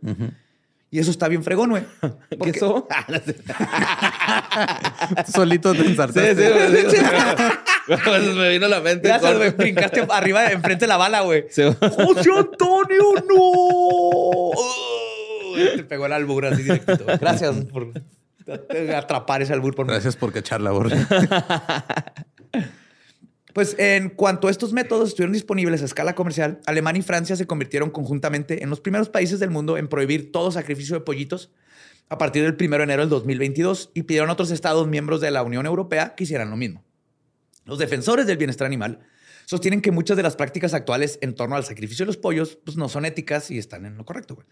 Y eso está bien fregón, güey. [LAUGHS] ¿Qué Porque- eso? [LAUGHS] Solito te Sí, sí, ensartaste. sí. [LAUGHS] Me vino a la mente. Gracias, güey. Brincaste arriba, enfrente de la bala, güey. Sí. ¡José Antonio, no! Te pegó el albur así directito. Gracias por atrapar ese albur por mí. Gracias por cachar la borra. [LAUGHS] Pues en cuanto a estos métodos estuvieron disponibles a escala comercial, Alemania y Francia se convirtieron conjuntamente en los primeros países del mundo en prohibir todo sacrificio de pollitos a partir del 1 de enero del 2022 y pidieron a otros estados miembros de la Unión Europea que hicieran lo mismo. Los defensores del bienestar animal sostienen que muchas de las prácticas actuales en torno al sacrificio de los pollos pues, no son éticas y están en lo correcto. güey.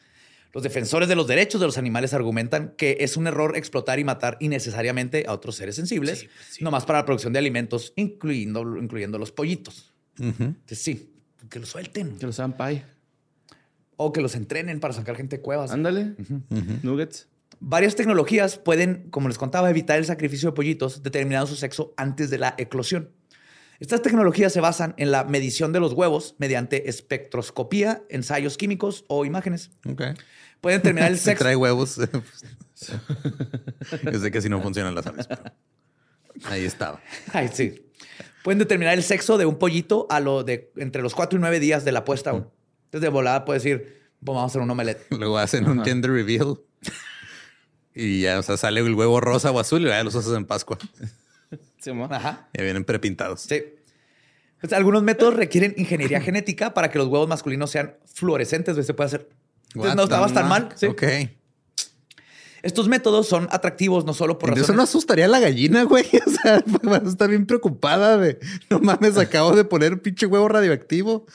Los defensores de los derechos de los animales argumentan que es un error explotar y matar innecesariamente a otros seres sensibles, nomás para la producción de alimentos, incluyendo, incluyendo los pollitos. Entonces, sí, que los suelten Que los hagan pie. o que los entrenen para sacar gente de cuevas. Ándale. Nuggets. Varias tecnologías pueden, como les contaba, evitar el sacrificio de pollitos determinado su sexo antes de la eclosión. Estas tecnologías se basan en la medición de los huevos mediante espectroscopía, ensayos químicos o imágenes. Ok. Pueden determinar el [LAUGHS] Si sexo. trae huevos. [LAUGHS] Yo sé que así no funcionan las aves, pero ahí estaba. Ay, sí. Pueden determinar el sexo de un pollito a lo de entre los 4 y 9 días de la puesta. güey. Entonces, de volada puedes decir, vamos a hacer un omelette. [LAUGHS] Luego hacen un gender reveal. Y ya, o sea, sale el huevo rosa o azul y ya los haces en Pascua. Sí. Ajá. Ya vienen prepintados. Sí. Pues, algunos métodos requieren ingeniería genética para que los huevos masculinos sean fluorescentes. Se puede hacer. Entonces, What no estabas tan ma- mal. sí. Ok. Estos métodos son atractivos no solo por Eso razones... no asustaría a la gallina, güey. [LAUGHS] O sea, va a estar bien preocupada de no mames, acabo de poner un pinche huevo radioactivo.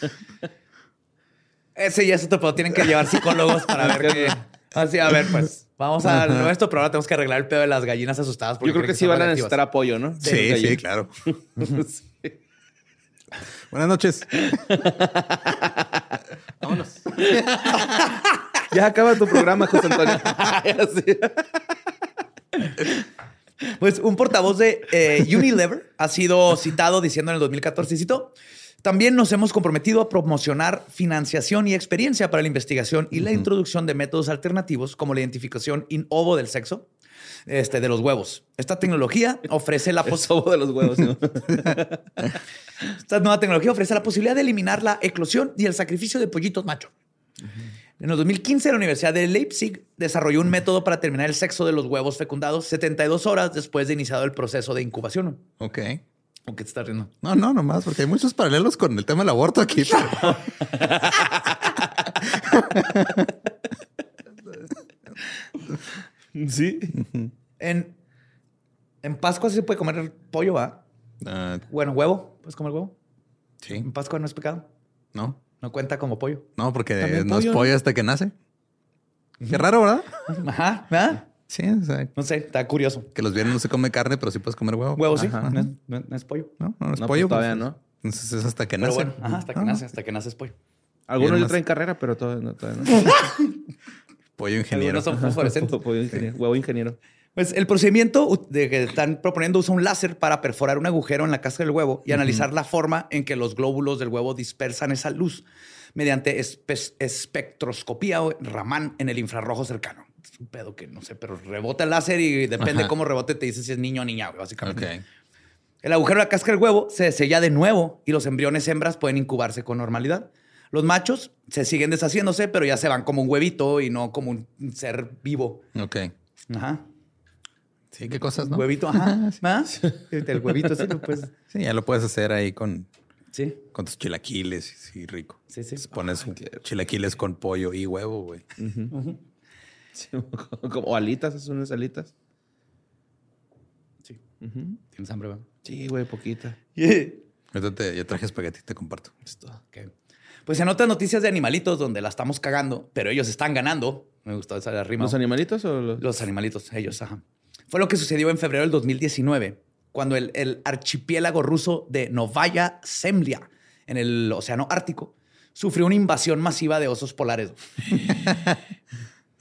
Ese y eso te lo tienen que llevar psicólogos para ver que... Así, a ver, pues vamos a esto, pero ahora tenemos que arreglar el pedo de las gallinas asustadas. porque Yo creo que sí van a necesitar apoyo, ¿no? Sí, sí, Gallo. claro. [LAUGHS] [LAUGHS] Buenas noches. [LAUGHS] [LAUGHS] Ya acaba tu programa, José Antonio. Pues un portavoz de eh, Unilever ha sido citado diciendo en el 2014, citó, también nos hemos comprometido a promocionar financiación y experiencia para la investigación y la introducción de métodos alternativos como la identificación in ovo del sexo este, de los huevos. Esta tecnología ofrece la [LAUGHS] El pos- sobo de los huevos. ¿no? [LAUGHS] Esta nueva tecnología ofrece la posibilidad de eliminar la eclosión y el sacrificio de pollitos macho. En el 2015, la Universidad de Leipzig desarrolló un método para terminar el sexo de los huevos fecundados 72 horas después de iniciado el proceso de incubación. Ok. ¿O qué te estás riendo? No, no, nomás, porque hay muchos paralelos con el tema del aborto aquí. pero- [LAUGHS] Sí. En, en Pascua sí se puede comer pollo, ¿va? Ah, Bueno, huevo. ¿Puedes comer huevo? sí, En Pascua no es pecado. no, No cuenta como pollo. no, porque no pollo, es ¿no? pollo hasta que nace. Qué raro, ¿verdad? Ajá. ¿verdad? Sí, o sea, No sé, está curioso. que los viernes no se come carne, pero sí puedes comer huevo. Huevo sí, Ajá. no es, no- no es pollo. No, no, es No, pollo. pues, todavía pues, no. Entonces es hasta que Pero nace. bueno, ajá, hasta que nace, hasta que nace es pollo. Algunos ya traen carrera, pero todavía no. Todavía no. [LAUGHS] Pollo ingeniero. Algunos son fosforescentes. Pollo ingeniero, Huevo ingeniero. Pues el procedimiento de que están proponiendo usa un láser para perforar un agujero en la cáscara del huevo y analizar la forma en que los glóbulos del huevo dispersan esa luz mediante espe- espectroscopía o Raman en el infrarrojo cercano. Es un pedo que no sé, pero rebota el láser y depende Ajá. cómo rebote te dice si es niño o niña, básicamente. Ok. El agujero de la cáscara del huevo se sella de nuevo y los embriones hembras pueden incubarse con normalidad. Los machos se siguen deshaciéndose, pero ya se van como un huevito y no como un ser vivo. Ok. Ajá. Sí, qué cosas, ¿no? Huevito, ajá. [LAUGHS] ¿Más? El huevito, sí, lo puedes. Sí, ya lo puedes hacer ahí con, Sí, con tus chilaquiles. Sí, rico. sí, sí. Entonces pones chilaquiles con pollo y huevo, güey. [LAUGHS] Sí, [LAUGHS] como o alitas, son unas alitas. Sí. Tienes hambre, ¿verdad? Sí, güey, poquita. Ahorita te- yo traje espagueti, te comparto. Ok. Pues en otras noticias de animalitos donde la estamos cagando, pero ellos están ganando. Me gustó esa rima. ¿Los animalitos o los.? Los animalitos, ellos, ajá. Fue lo que sucedió en febrero del 2019, cuando el, el archipiélago ruso de Novaya Zemlya, en el Océano Ártico, sufrió una invasión masiva de osos polares. [LAUGHS]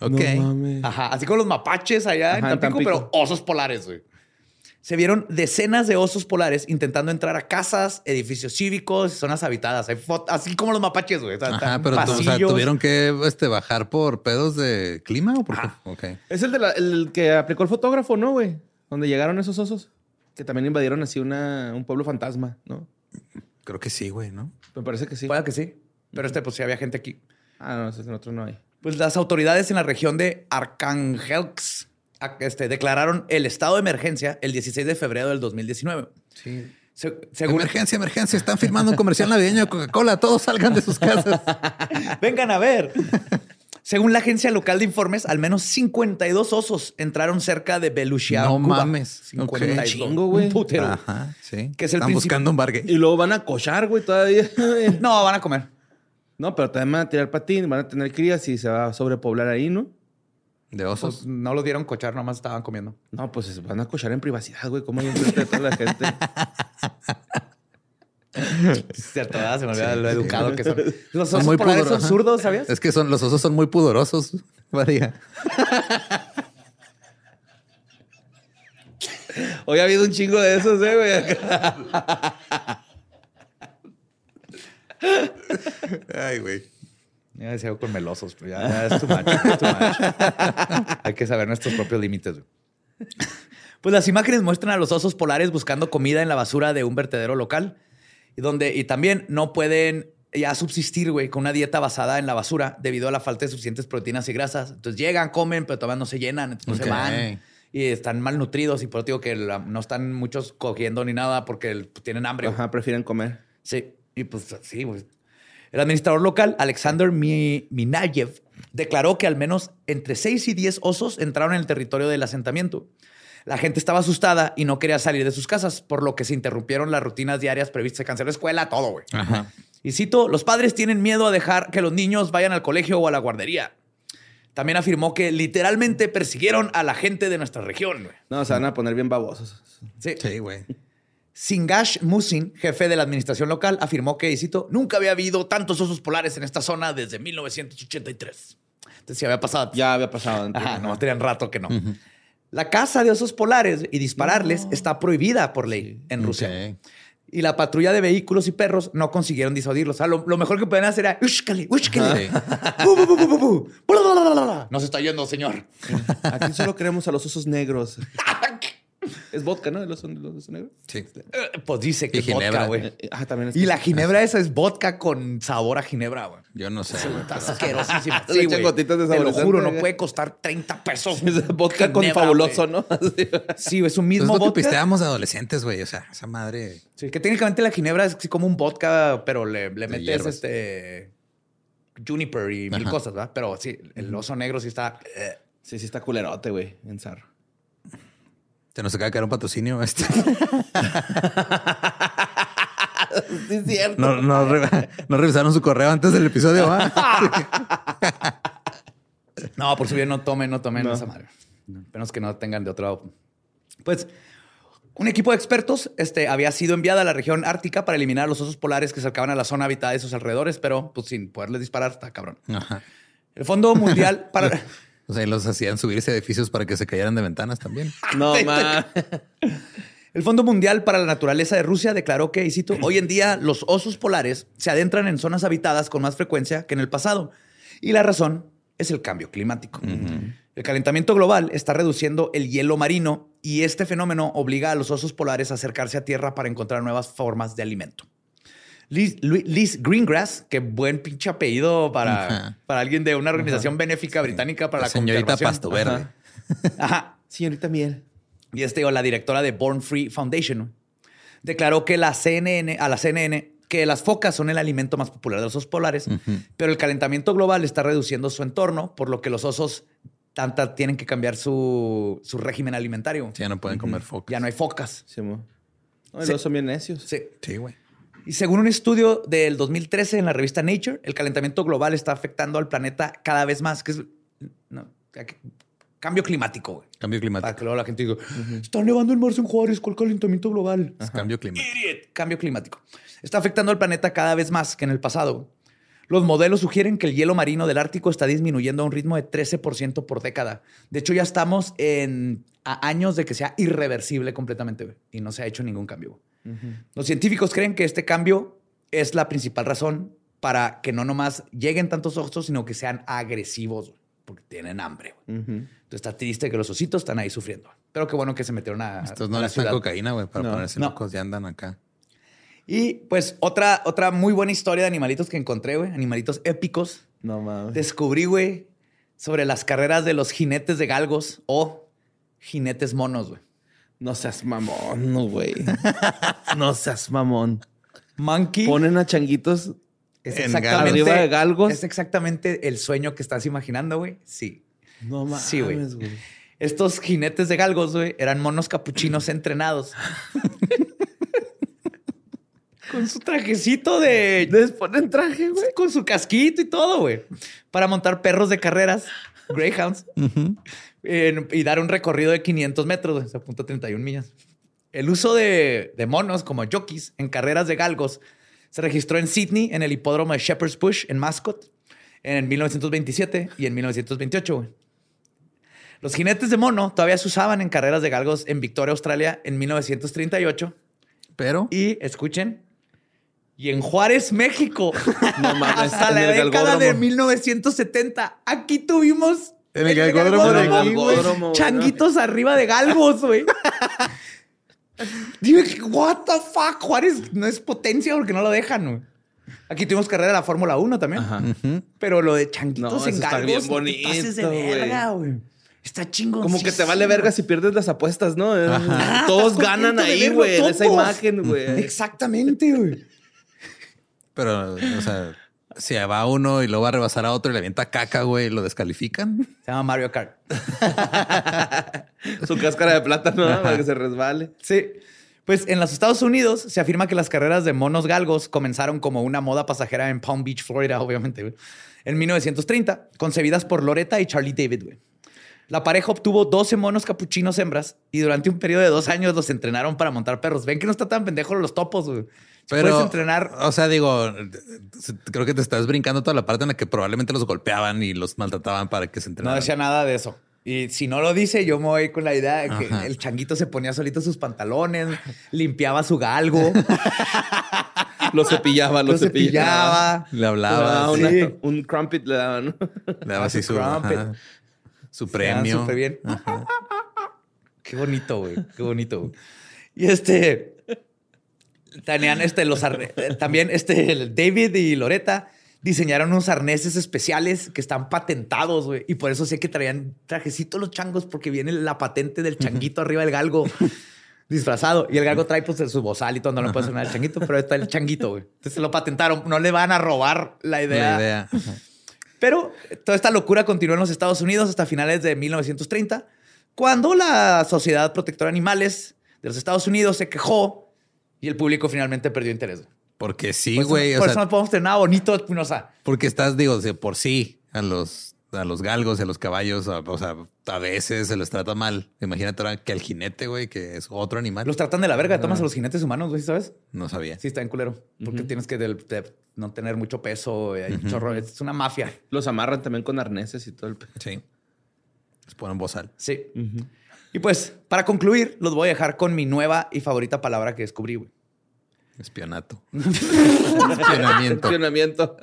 Ok. No mames. Ajá, así como los mapaches allá en Ajá, en Tampico, Tampico. pero osos polares, güey. Se vieron decenas de osos polares intentando entrar a casas, edificios cívicos, zonas habitadas. Hay así como los mapaches, güey. Ajá, pero o sea, tuvieron que este, bajar por pedos de clima o por qué? Ajá. Ok. Es el, de la- el que aplicó el fotógrafo, ¿no, güey? Donde llegaron esos osos. Que también invadieron así una, un pueblo fantasma, ¿no? Creo que sí, güey, ¿no? Me parece que sí. Puede que sí. Pero este, pues sí había gente aquí. Ah, no, otro no hay. Pues las autoridades en la región de Archangelsk a- este, declararon el estado de emergencia el 16 de febrero del 2019. Sí. Se- según Emergencia, emergencia. Están filmando un comercial navideño de Coca-Cola. Todos salgan de sus casas. [LAUGHS] Vengan a ver. Según la agencia local de informes, al menos 52 osos entraron cerca de Belushia. No Cuba. mames. 52. Ok. Chingo, güey. Un putero. Ajá, sí. Que es el Están principio- buscando un bar gay. Y luego van a cochar, güey, todavía. [LAUGHS] No, van a comer. no, pero también van a tirar patín, van a tener crías y se va a sobrepoblar ahí, ¿no? De osos. Pues no los dieron cochar, nomás estaban comiendo. No, pues se van a cochar en privacidad, güey. ¿Cómo hay enfrente de toda la gente? [LAUGHS] Cierto. Se me olvida Sí, lo sí. educado que son. Los Son osos muy polares pudor- son zurdos, ¿sabías? Es que son, los osos son muy pudorosos. [LAUGHS] Varía. [LAUGHS] Hoy ha habido un chingo de esos, ¿eh, güey? Ay, güey. Ya decía algo con melosos, pero ya, ya es too much, es too much. [LAUGHS] Hay que saber nuestros propios límites. Pues las imágenes muestran a los osos polares buscando comida en la basura de un vertedero local y donde y también no pueden ya subsistir, güey, con una dieta basada en la basura debido a la falta de suficientes proteínas y grasas. Entonces llegan, comen, pero todavía no se llenan, entonces no se van. Y están malnutridos y por eso digo que la- no están muchos cogiendo ni nada porque pues, tienen hambre. Ajá, prefieren comer. Sí, y pues sí, güey. El administrador local, Alexander Mi- Minayev, declaró que al menos entre 6 y 10 osos entraron en el territorio del asentamiento. La gente estaba asustada y no quería salir de sus casas, por lo que se interrumpieron las rutinas diarias previstas. Se canceló escuela, todo, güey. Ajá. Y cito, los padres tienen miedo a dejar que los niños vayan al colegio o a la guardería. También afirmó que literalmente persiguieron a la gente de nuestra región. güey. No, se van a poner bien babosos. Sí. Sí, güey. Singash Musin, jefe de la administración local, afirmó que, y cito, nunca había habido tantos osos polares en esta zona desde 1983. Entonces, sí había pasado. Ya había pasado. Ajá, no, tenían rato que no. La caza de osos polares y dispararles está prohibida por ley en Rusia. Y la patrulla de vehículos y perros no consiguieron disuadirlos. O sea, lo, lo mejor que pueden hacer era... "Ushkale, ushkale". No se está yendo, señor. Aquí solo queremos a los osos negros. [LAUGHS] es vodka, ¿no? El oso, el oso negro. Sí. Eh, Pues dice que Y es vodka, ginebra. güey. Ah, también es. Y la ginebra esa es vodka con sabor a ginebra, güey. Yo no sé. Está asquerosísimo. [LAUGHS] Le Sí, güey. gotitas de Te lo juro, no puede costar 30 pesos. [LAUGHS] Es vodka con Ginebra, fabuloso. ¿no? [LAUGHS] Sí, es un Es mismo lo que vodka. pisteábamos de adolescentes, güey. O sea, esa madre. Sí, que técnicamente la ginebra es así como un vodka, pero le, le metes hierbas. este juniper y mil Ajá. cosas, ¿verdad? Pero sí, el oso negro sí está. eh, Sí, sí está culerote, güey, en zarro. Se nos acaba de caer un patrocinio. [LAUGHS] Este. Sí, es cierto. No, no, re- no revisaron su correo antes del episodio. No, por su bien, no tomen, no tomen No. esa madre. Menos que no tengan de otro. Pues un equipo de expertos este, había sido enviado a la región ártica para eliminar a los osos polares que se acercaban a la zona habitada de sus alrededores, pero pues sin poderles disparar, está cabrón. Ajá. El Fondo Mundial para. [LAUGHS] O sea, los hacían subirse a edificios para que se cayeran de ventanas también. [LAUGHS] No, ma. El Fondo Mundial para la Naturaleza de Rusia declaró que, y cito, hoy en día los osos polares se adentran en zonas habitadas con más frecuencia que en el pasado. Y la razón es el cambio climático. El calentamiento global está reduciendo el hielo marino y este fenómeno obliga a los osos polares a acercarse a tierra para encontrar nuevas formas de alimento. Liz, Greengrass, qué buen pinche apellido para, Ajá. para alguien de una organización benéfica británica para la, La señorita. Pasto Verde. Ajá. Señorita Miel. Y este, o la directora de Born Free Foundation, declaró que la CNN, a la CNN que las focas son el alimento más popular de los osos polares, pero el calentamiento global está reduciendo su entorno, por lo que los osos tanta tienen que cambiar su, su régimen alimentario. Sí, ya no pueden comer focas. Ya no hay focas. Sí, mo. No, y Sí. son bien necios. Sí. Sí, güey. Y según un estudio del 2013 en la revista Nature, el calentamiento global está afectando al planeta cada vez más, que es no, cambio climático. güey. Cambio Para climático. que luego la gente diga, está nevando en marzo en Juárez, ¿cuál calentamiento global? Es cambio climático. Idiot. Cambio climático. Está afectando al planeta cada vez más que en el pasado. Los modelos sugieren que el hielo marino del Ártico está disminuyendo a un ritmo de 13% por década. De hecho, ya estamos en a años de que sea irreversible completamente güey, y no se ha hecho ningún cambio. güey. Los científicos creen que este cambio es la principal razón para que no nomás lleguen tantos osos, sino que sean agresivos porque tienen hambre. Entonces está triste que los ositos están ahí sufriendo. Pero qué bueno que se metieron a, Estos no les dan cocaína, güey, para No. ponerse No. locos. Ya andan acá. Y pues otra, otra muy buena historia de animalitos que encontré, güey. Animalitos épicos. No mames. Descubrí, güey, sobre las carreras de los jinetes de galgos o jinetes monos, güey. No seas mamón, no, güey. [LAUGHS] no seas mamón. Monkey Ponen a changuitos. es en exactamente... arriba de galgos. Es exactamente el sueño que estás imaginando, güey. Sí. No mames, Sí, güey. Estos jinetes de galgos, güey, eran monos capuchinos [CLEARS THROAT] entrenados. [LAUGHS] Con su trajecito de... Les ponen traje, güey. Con su casquito y todo, güey. Para montar perros de carreras, [LAUGHS] Greyhounds, en- y dar un recorrido de 500 metros, güey. Se apunta a 31 millas. El uso de, de monos como jockeys en carreras de galgos se registró en Sydney, en el hipódromo de Shepherd's Bush, en Mascot, en 1927 y en 1928, güey. Los jinetes de mono todavía se usaban en carreras de galgos en Victoria, Australia, en 1938. Pero Y escuchen, y en Juárez, México, [LAUGHS] No mames, hasta la década de galgódromo. 1970, aquí tuvimos En el galgódromo de aquí, güey. changuitos arriba de galgos, güey. Dime, que, what the fuck, Juárez no es potencia porque no lo dejan, güey. Aquí tuvimos carrera de la Fórmula 1 también. Ajá. Pero lo de changuitos No, en eso está galgos, bien no te pases de bonito, güey. verga, güey. Está chingón. Como que te vale verga si pierdes las apuestas, ¿no? Ah, Todos ganan de ahí, güey, en esa imagen, güey. Exactamente, güey. Pero, o sea, si va uno y lo va a rebasar a otro y le avienta caca, güey, lo descalifican. [LAUGHS] Se llama Mario Kart. Su cáscara de plátano, ¿no? Para que se resbale. Sí. Pues en los Estados Unidos se afirma que las carreras de monos galgos comenzaron como una moda pasajera en Palm Beach, Florida, [LAUGHS] obviamente, güey, en 1930, concebidas por Loretta y Charlie David, güey. La pareja obtuvo 12 monos capuchinos hembras y durante un periodo de dos años los entrenaron para montar perros. Ven que no está tan pendejo los topos, güey. Pero, puedes entrenar. o sea, digo, creo que te estás brincando toda la parte en la que probablemente los golpeaban y los maltrataban para que se No entrenaran. decía nada de eso. Y si no lo dice, yo me voy con la idea de que Ajá. el changuito se ponía solito sus pantalones, limpiaba su galgo, [LAUGHS] Lo cepillaba, lo, lo cepillaba. cepillaba. Le hablaba, sí, una- Sí. un crumpet le daban, ¿no? le daba así su su, crumpet. su premio. súper bien. Qué bonito, güey. Qué bonito. güey. Y este. Tenían este, los eh, también este, David y Loretta diseñaron unos arneses especiales que están patentados, güey. Y por eso sé que traían trajecitos los changos, porque viene la patente del changuito arriba del galgo [LAUGHS] disfrazado. Y el galgo trae pues su bozal y todo, no le puede sonar el changuito, pero está el changuito, güey. Entonces se lo patentaron. No le van a robar la idea. La idea. Pero toda esta locura continuó en los Estados Unidos hasta finales de 1930, cuando la Sociedad Protectora de Animales de los Estados Unidos se quejó y el público finalmente perdió interés. Porque sí, Por eso- güey. Por o eso sea, no podemos tener nada bonito de Espinosa. porque estás, digo, de por sí a los, a los galgos y a los caballos, a- o sea, a veces se les trata mal. Imagínate ahora que al jinete, güey, que es otro animal. Los tratan de la verga, tomas a los jinetes humanos, güey, ¿sabes? No sabía. Sí, está en culero. Porque tienes que del- de no tener mucho peso. hay un chorro. Es una mafia. Los amarran también con arneses y todo el... pe- Sí. Les ponen bozal. Sí. Y pues, para concluir, los voy a dejar con mi nueva y favorita palabra que descubrí, güey. Espionato. [LAUGHS] Espionamiento. Entrenamiento.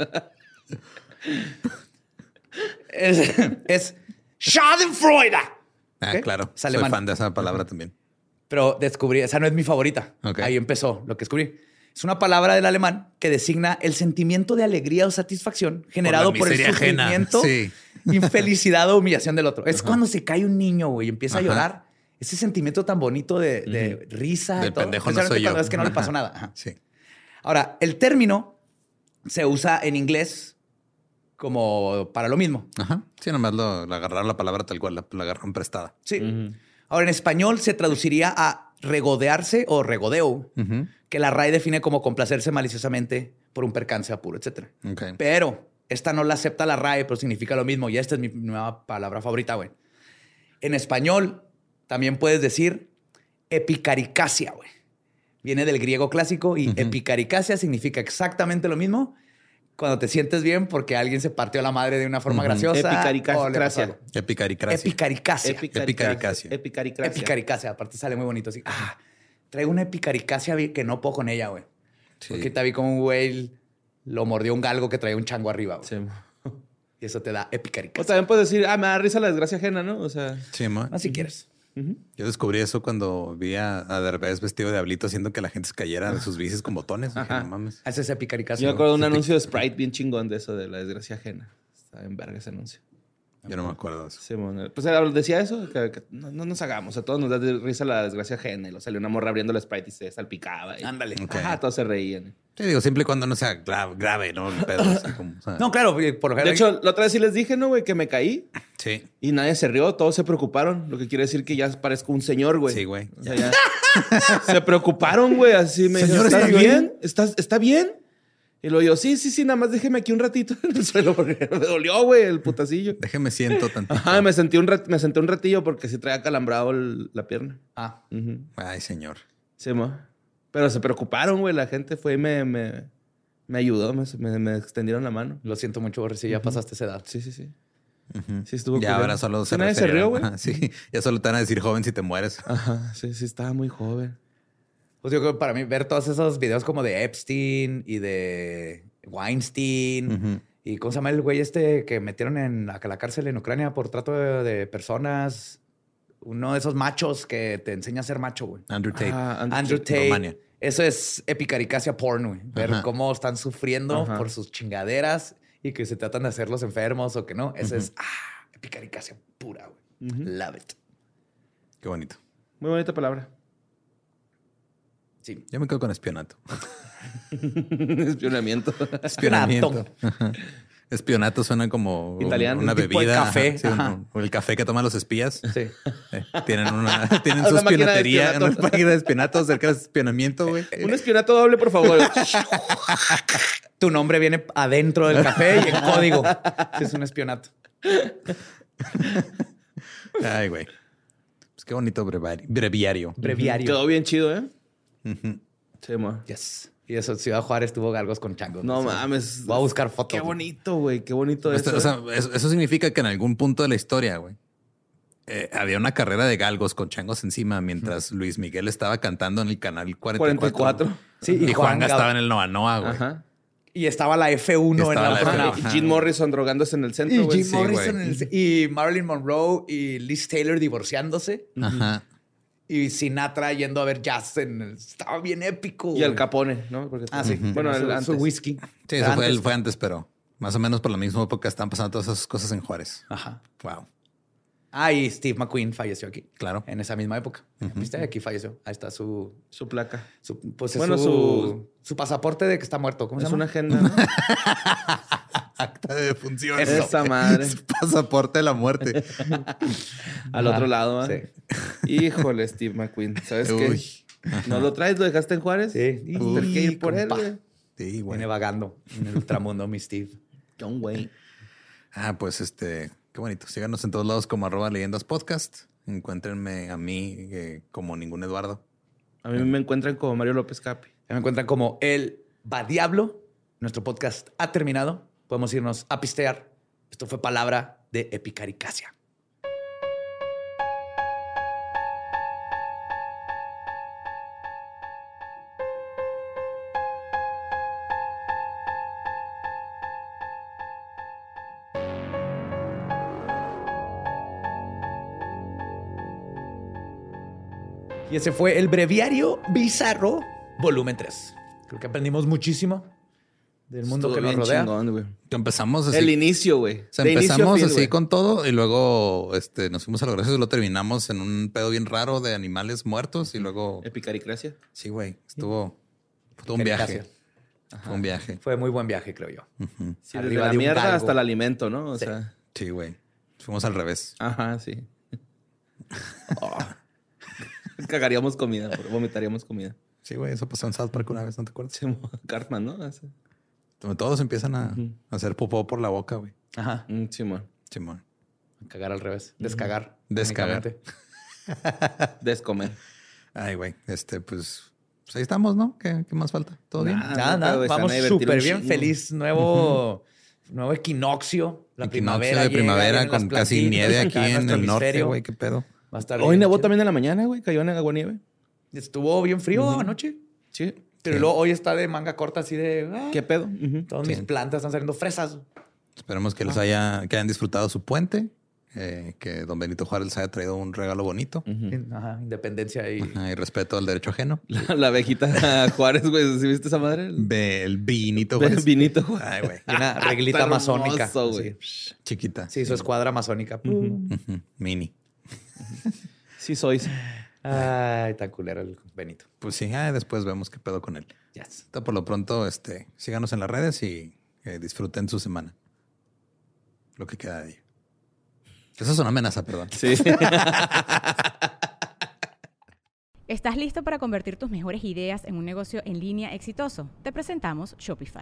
Es, es Schadenfreude. Ah, ¿Ok? claro. Es Soy fan de esa palabra también. Pero descubrí, esa no es mi favorita. Ahí empezó lo que descubrí. Es una palabra del alemán que designa el sentimiento de alegría o satisfacción generado por, el miseria ajena. sufrimiento, Sí. infelicidad o humillación del otro. Es cuando se cae un niño, güey, y empieza Ajá. a llorar. Ese sentimiento tan bonito de, de risa. Del todo. pendejo no Especialmente soy yo. cuando es que no le pasó nada. Sí. Ahora, el término se usa en inglés como para lo mismo. Ajá. Sí, nomás lo, lo agarraron la palabra tal cual, la, la agarraron prestada. Sí. Ahora, en español se traduciría a regodearse o regodeo, que la RAE define como complacerse maliciosamente por un percance, apuro, etc. Pero esta no la acepta la RAE, pero significa lo mismo. Y esta es mi nueva palabra favorita, güey. En español también puedes decir epicaricacia, güey. Viene del griego clásico y epicaricacia significa exactamente lo mismo cuando te sientes bien porque alguien se partió la madre de una forma graciosa. O le pasó algo. Epicaricracia. Epicaricacia. Epicaricacia. Epicaricacia. Epicaricacia. Aparte sale muy bonito así. Ah, traigo una epicaricacia vi- que no puedo con ella, güey. Sí. Porque te vi como un güey lo mordió un galgo que traía un chango arriba, güey. Sí. Y eso te da O epicaricacia. también puedes decir, ah, me da risa la desgracia ajena, ¿no? O sea, Sí, ma. No, si quieres. Yo descubrí eso cuando vi a, a Derbez vestido de hablito haciendo que la gente se cayera de sus bicis con botones. Dije, Ajá. no mames. Ese es epicaricacia. yo me acuerdo de un anuncio de Sprite bien chingón de eso, de la desgracia ajena. Está en verga ese anuncio. Yo no me acuerdo de eso. Sí, bueno, pues era- decía eso, que, que no, no nos hagamos, a todos nos da de risa la desgracia ajena. Y lo salió una morra abriendo la Sprite y se salpicaba. Y, Ándale. Ajá, todos se reían. Sí, digo, siempre y cuando no sea gra- grave, ¿no? El pedo. así como, o sea, No, claro, por lo De general. hecho, la otra vez sí les dije, ¿no, güey? Que me caí Sí. y nadie se rió, todos se preocuparon. Lo que quiere decir que ya parezco un señor, güey. Sí, güey. O sea, ya- [LAUGHS] se preocuparon, güey. Así me Señor, dijeron, ¿estás ¿está bien? bien? ¿Estás, ¿Está bien? Y luego yo, sí, sí, sí, nada más déjeme aquí un ratito [LAUGHS] en el suelo porque [LAUGHS] me dolió, güey, el putacillo. Déjeme siento tantito. Ajá, me sentí un, rat- me senté un ratillo porque sí traía calambrado el- la pierna. Ah, Ujú. Ay, señor. Sí, mo. Pero se preocuparon, güey. La gente fue y me, me, me ayudó, me, me- me extendieron la mano. lo siento mucho, Borre, si ya pasaste esa edad. Sí, sí, sí. Sí, estuvo Ya ahora solo se nadie se rió, güey. Sí, ya solo te van a decir joven si te mueres. Ajá, sí, sí, estaba muy joven. Pues yo creo que para mí ver todos esos videos como de Epstein y de Weinstein y cómo se llama el güey este que metieron en la, a la cárcel en Ucrania por trato de, de personas, uno de esos machos que te enseña a ser macho, güey. Andrew Tate. Ah, Andrew Tate. Eso es epicaricacia porn, güey. Ver Ajá. cómo están sufriendo Ajá. por sus chingaderas y que se tratan de hacerlos enfermos o que no. Eso es ah, epicaricacia pura, güey. Love it. Qué bonito. Muy bonita palabra. Sí. Yo me quedo con espionato. [LAUGHS] Espionamiento. Espionamiento. Espionato suena como Italiano. una Un tipo de bebida. café. sí, un- el café que toman los espías. Sí. Eh, tienen una, [LAUGHS] tienen Una su de espionatería, una máquina de espionato acerca del espionamiento, güey. Un espionato doble, por favor. Tu nombre viene adentro del café y en código. Es un espionato. Ay, güey. Pues qué bonito brevari- breviario. Breviario. Quedó bien chido, ¿eh? Sí, mo. Yes. Y eso, Ciudad Juárez tuvo galgos con changos. No Sí. mames. Voy a buscar fotos. Qué bonito, güey. Qué bonito Esto- eso. o sea, eso, eso significa que en algún punto de la historia, güey, eh, había una carrera de galgos con changos encima mientras Luis Miguel estaba cantando en el canal 44. 44. Sí, Y, y Juan Juan estaba en el Noa Noa, güey. Ajá. Y estaba la F1 en la, la zona. F1. Y Ajá. Jim Morrison drogándose en el centro, Y. Jim sí, Morrison güey. en el- y Marilyn Monroe y Liz Taylor divorciándose. Ajá. Y Sinatra yendo a ver jazz. En el- estaba bien épico. Y el. Capone, ¿no? Porque Ah, sí. Bueno, el su, antes. su whisky. Sí, eso fue, Antes. el- fue antes, pero más o menos por la misma época están pasando todas esas cosas en Juárez. Ajá. Wow. Ah, y Steve McQueen falleció aquí. Claro. En esa misma época. ¿Viste? Aquí falleció. Ahí está su... Su placa. su pues es Bueno, su, su- su pasaporte de que está muerto. ¿Cómo se Es llama? una agenda, ¿no? [LAUGHS] Acta de defunción. Esa madre. [LAUGHS] Pasaporte de la muerte. [LAUGHS] Al otro lado, ¿ah? Sí. Híjole, Steve McQueen. ¿Sabes Uy. qué? ¿No lo traes? ¿Lo dejaste en Juárez? Sí. A tener que ir por él, compa. güey. Sí, güey. Viene vagando en el ultramundo, mi Steve. John Wayne. Ah, pues este, qué bonito. Síganos en todos lados como arroba leyendas podcast. Encuéntrenme a mí eh, como ningún Eduardo. A mí me encuentran como Mario López Capi. Me encuentran como el Va Diablo. Nuestro podcast ha terminado. Podemos irnos a pistear. Esto fue palabra de epicaricacia. Y ese fue el breviario bizarro, volumen 3. Creo que aprendimos muchísimo del mundo Estuvo que nos rodea. chingón. Empezamos así. El inicio, güey. o sea, empezamos fin, así güey. con todo y luego este, nos fuimos a los gracias y lo terminamos en un pedo bien raro de animales muertos y luego... Epicaricracia. Sí, güey. Estuvo... Fue todo un viaje. Caricacia. Fue un viaje. Fue muy buen viaje, creo yo. Ujú. Sí, desde Arriba la de mierda galgo. hasta el alimento, ¿no? O Sí. sea, Sí, güey. Fuimos al revés. ajá, sí. Oh. [LAUGHS] [LAUGHS] Cagaríamos comida, vomitaríamos comida. Sí, güey. Eso pasó en South Park una vez, ¿no te acuerdas? Sí, [LAUGHS] Cartman, ¿no? Todos empiezan a, hacer popó por la boca, güey. Ajá. Mm, Simón. Simón. Cagar al revés. Descagar. Descagar. únicamente. [LAUGHS] Descomer. Ay, güey. Este, pues... Pues ahí estamos, ¿no? ¿Qué, qué más falta? ¿Todo bien? Nada, Nada, a Vamos divertir súper bien. Feliz nuevo, nuevo equinoccio. La Equinoccio primavera. de primavera con casi nieve aquí en el norte, güey. ¿Qué pedo? Va a estar Hoy nevó también en la mañana, güey. Cayó en agua nieve. Estuvo bien frío anoche. Sí. Pero Sí. luego hoy está de manga corta así de... ah, ¿Qué pedo? Todas Sí. mis plantas están saliendo fresas. Esperemos que les haya, que hayan disfrutado su puente, eh, que don Benito Juárez les haya traído un regalo bonito. Ajá, independencia y... Ajá, y respeto al derecho ajeno. [LAUGHS] La, la abejita Juárez, güey. ¿Sí viste esa madre? El, Ve el vinito el Juárez. vinito Juárez. Ay, güey. una [LAUGHS] reglita masónica. hermoso, güey. Sí. Chiquita. Sí, su escuadra masónica. Ujú, Mini. [LAUGHS] Sí sois. Ay, tan culero el Benito. Pues sí, ah, después vemos qué pedo con él. Yes. Por lo pronto, este, síganos en las redes y eh, disfruten su semana. Lo que queda de ella. Eso es una amenaza, perdón. Sí. [LAUGHS] ¿Estás listo para convertir tus mejores ideas en un negocio en línea exitoso? Te presentamos Shopify.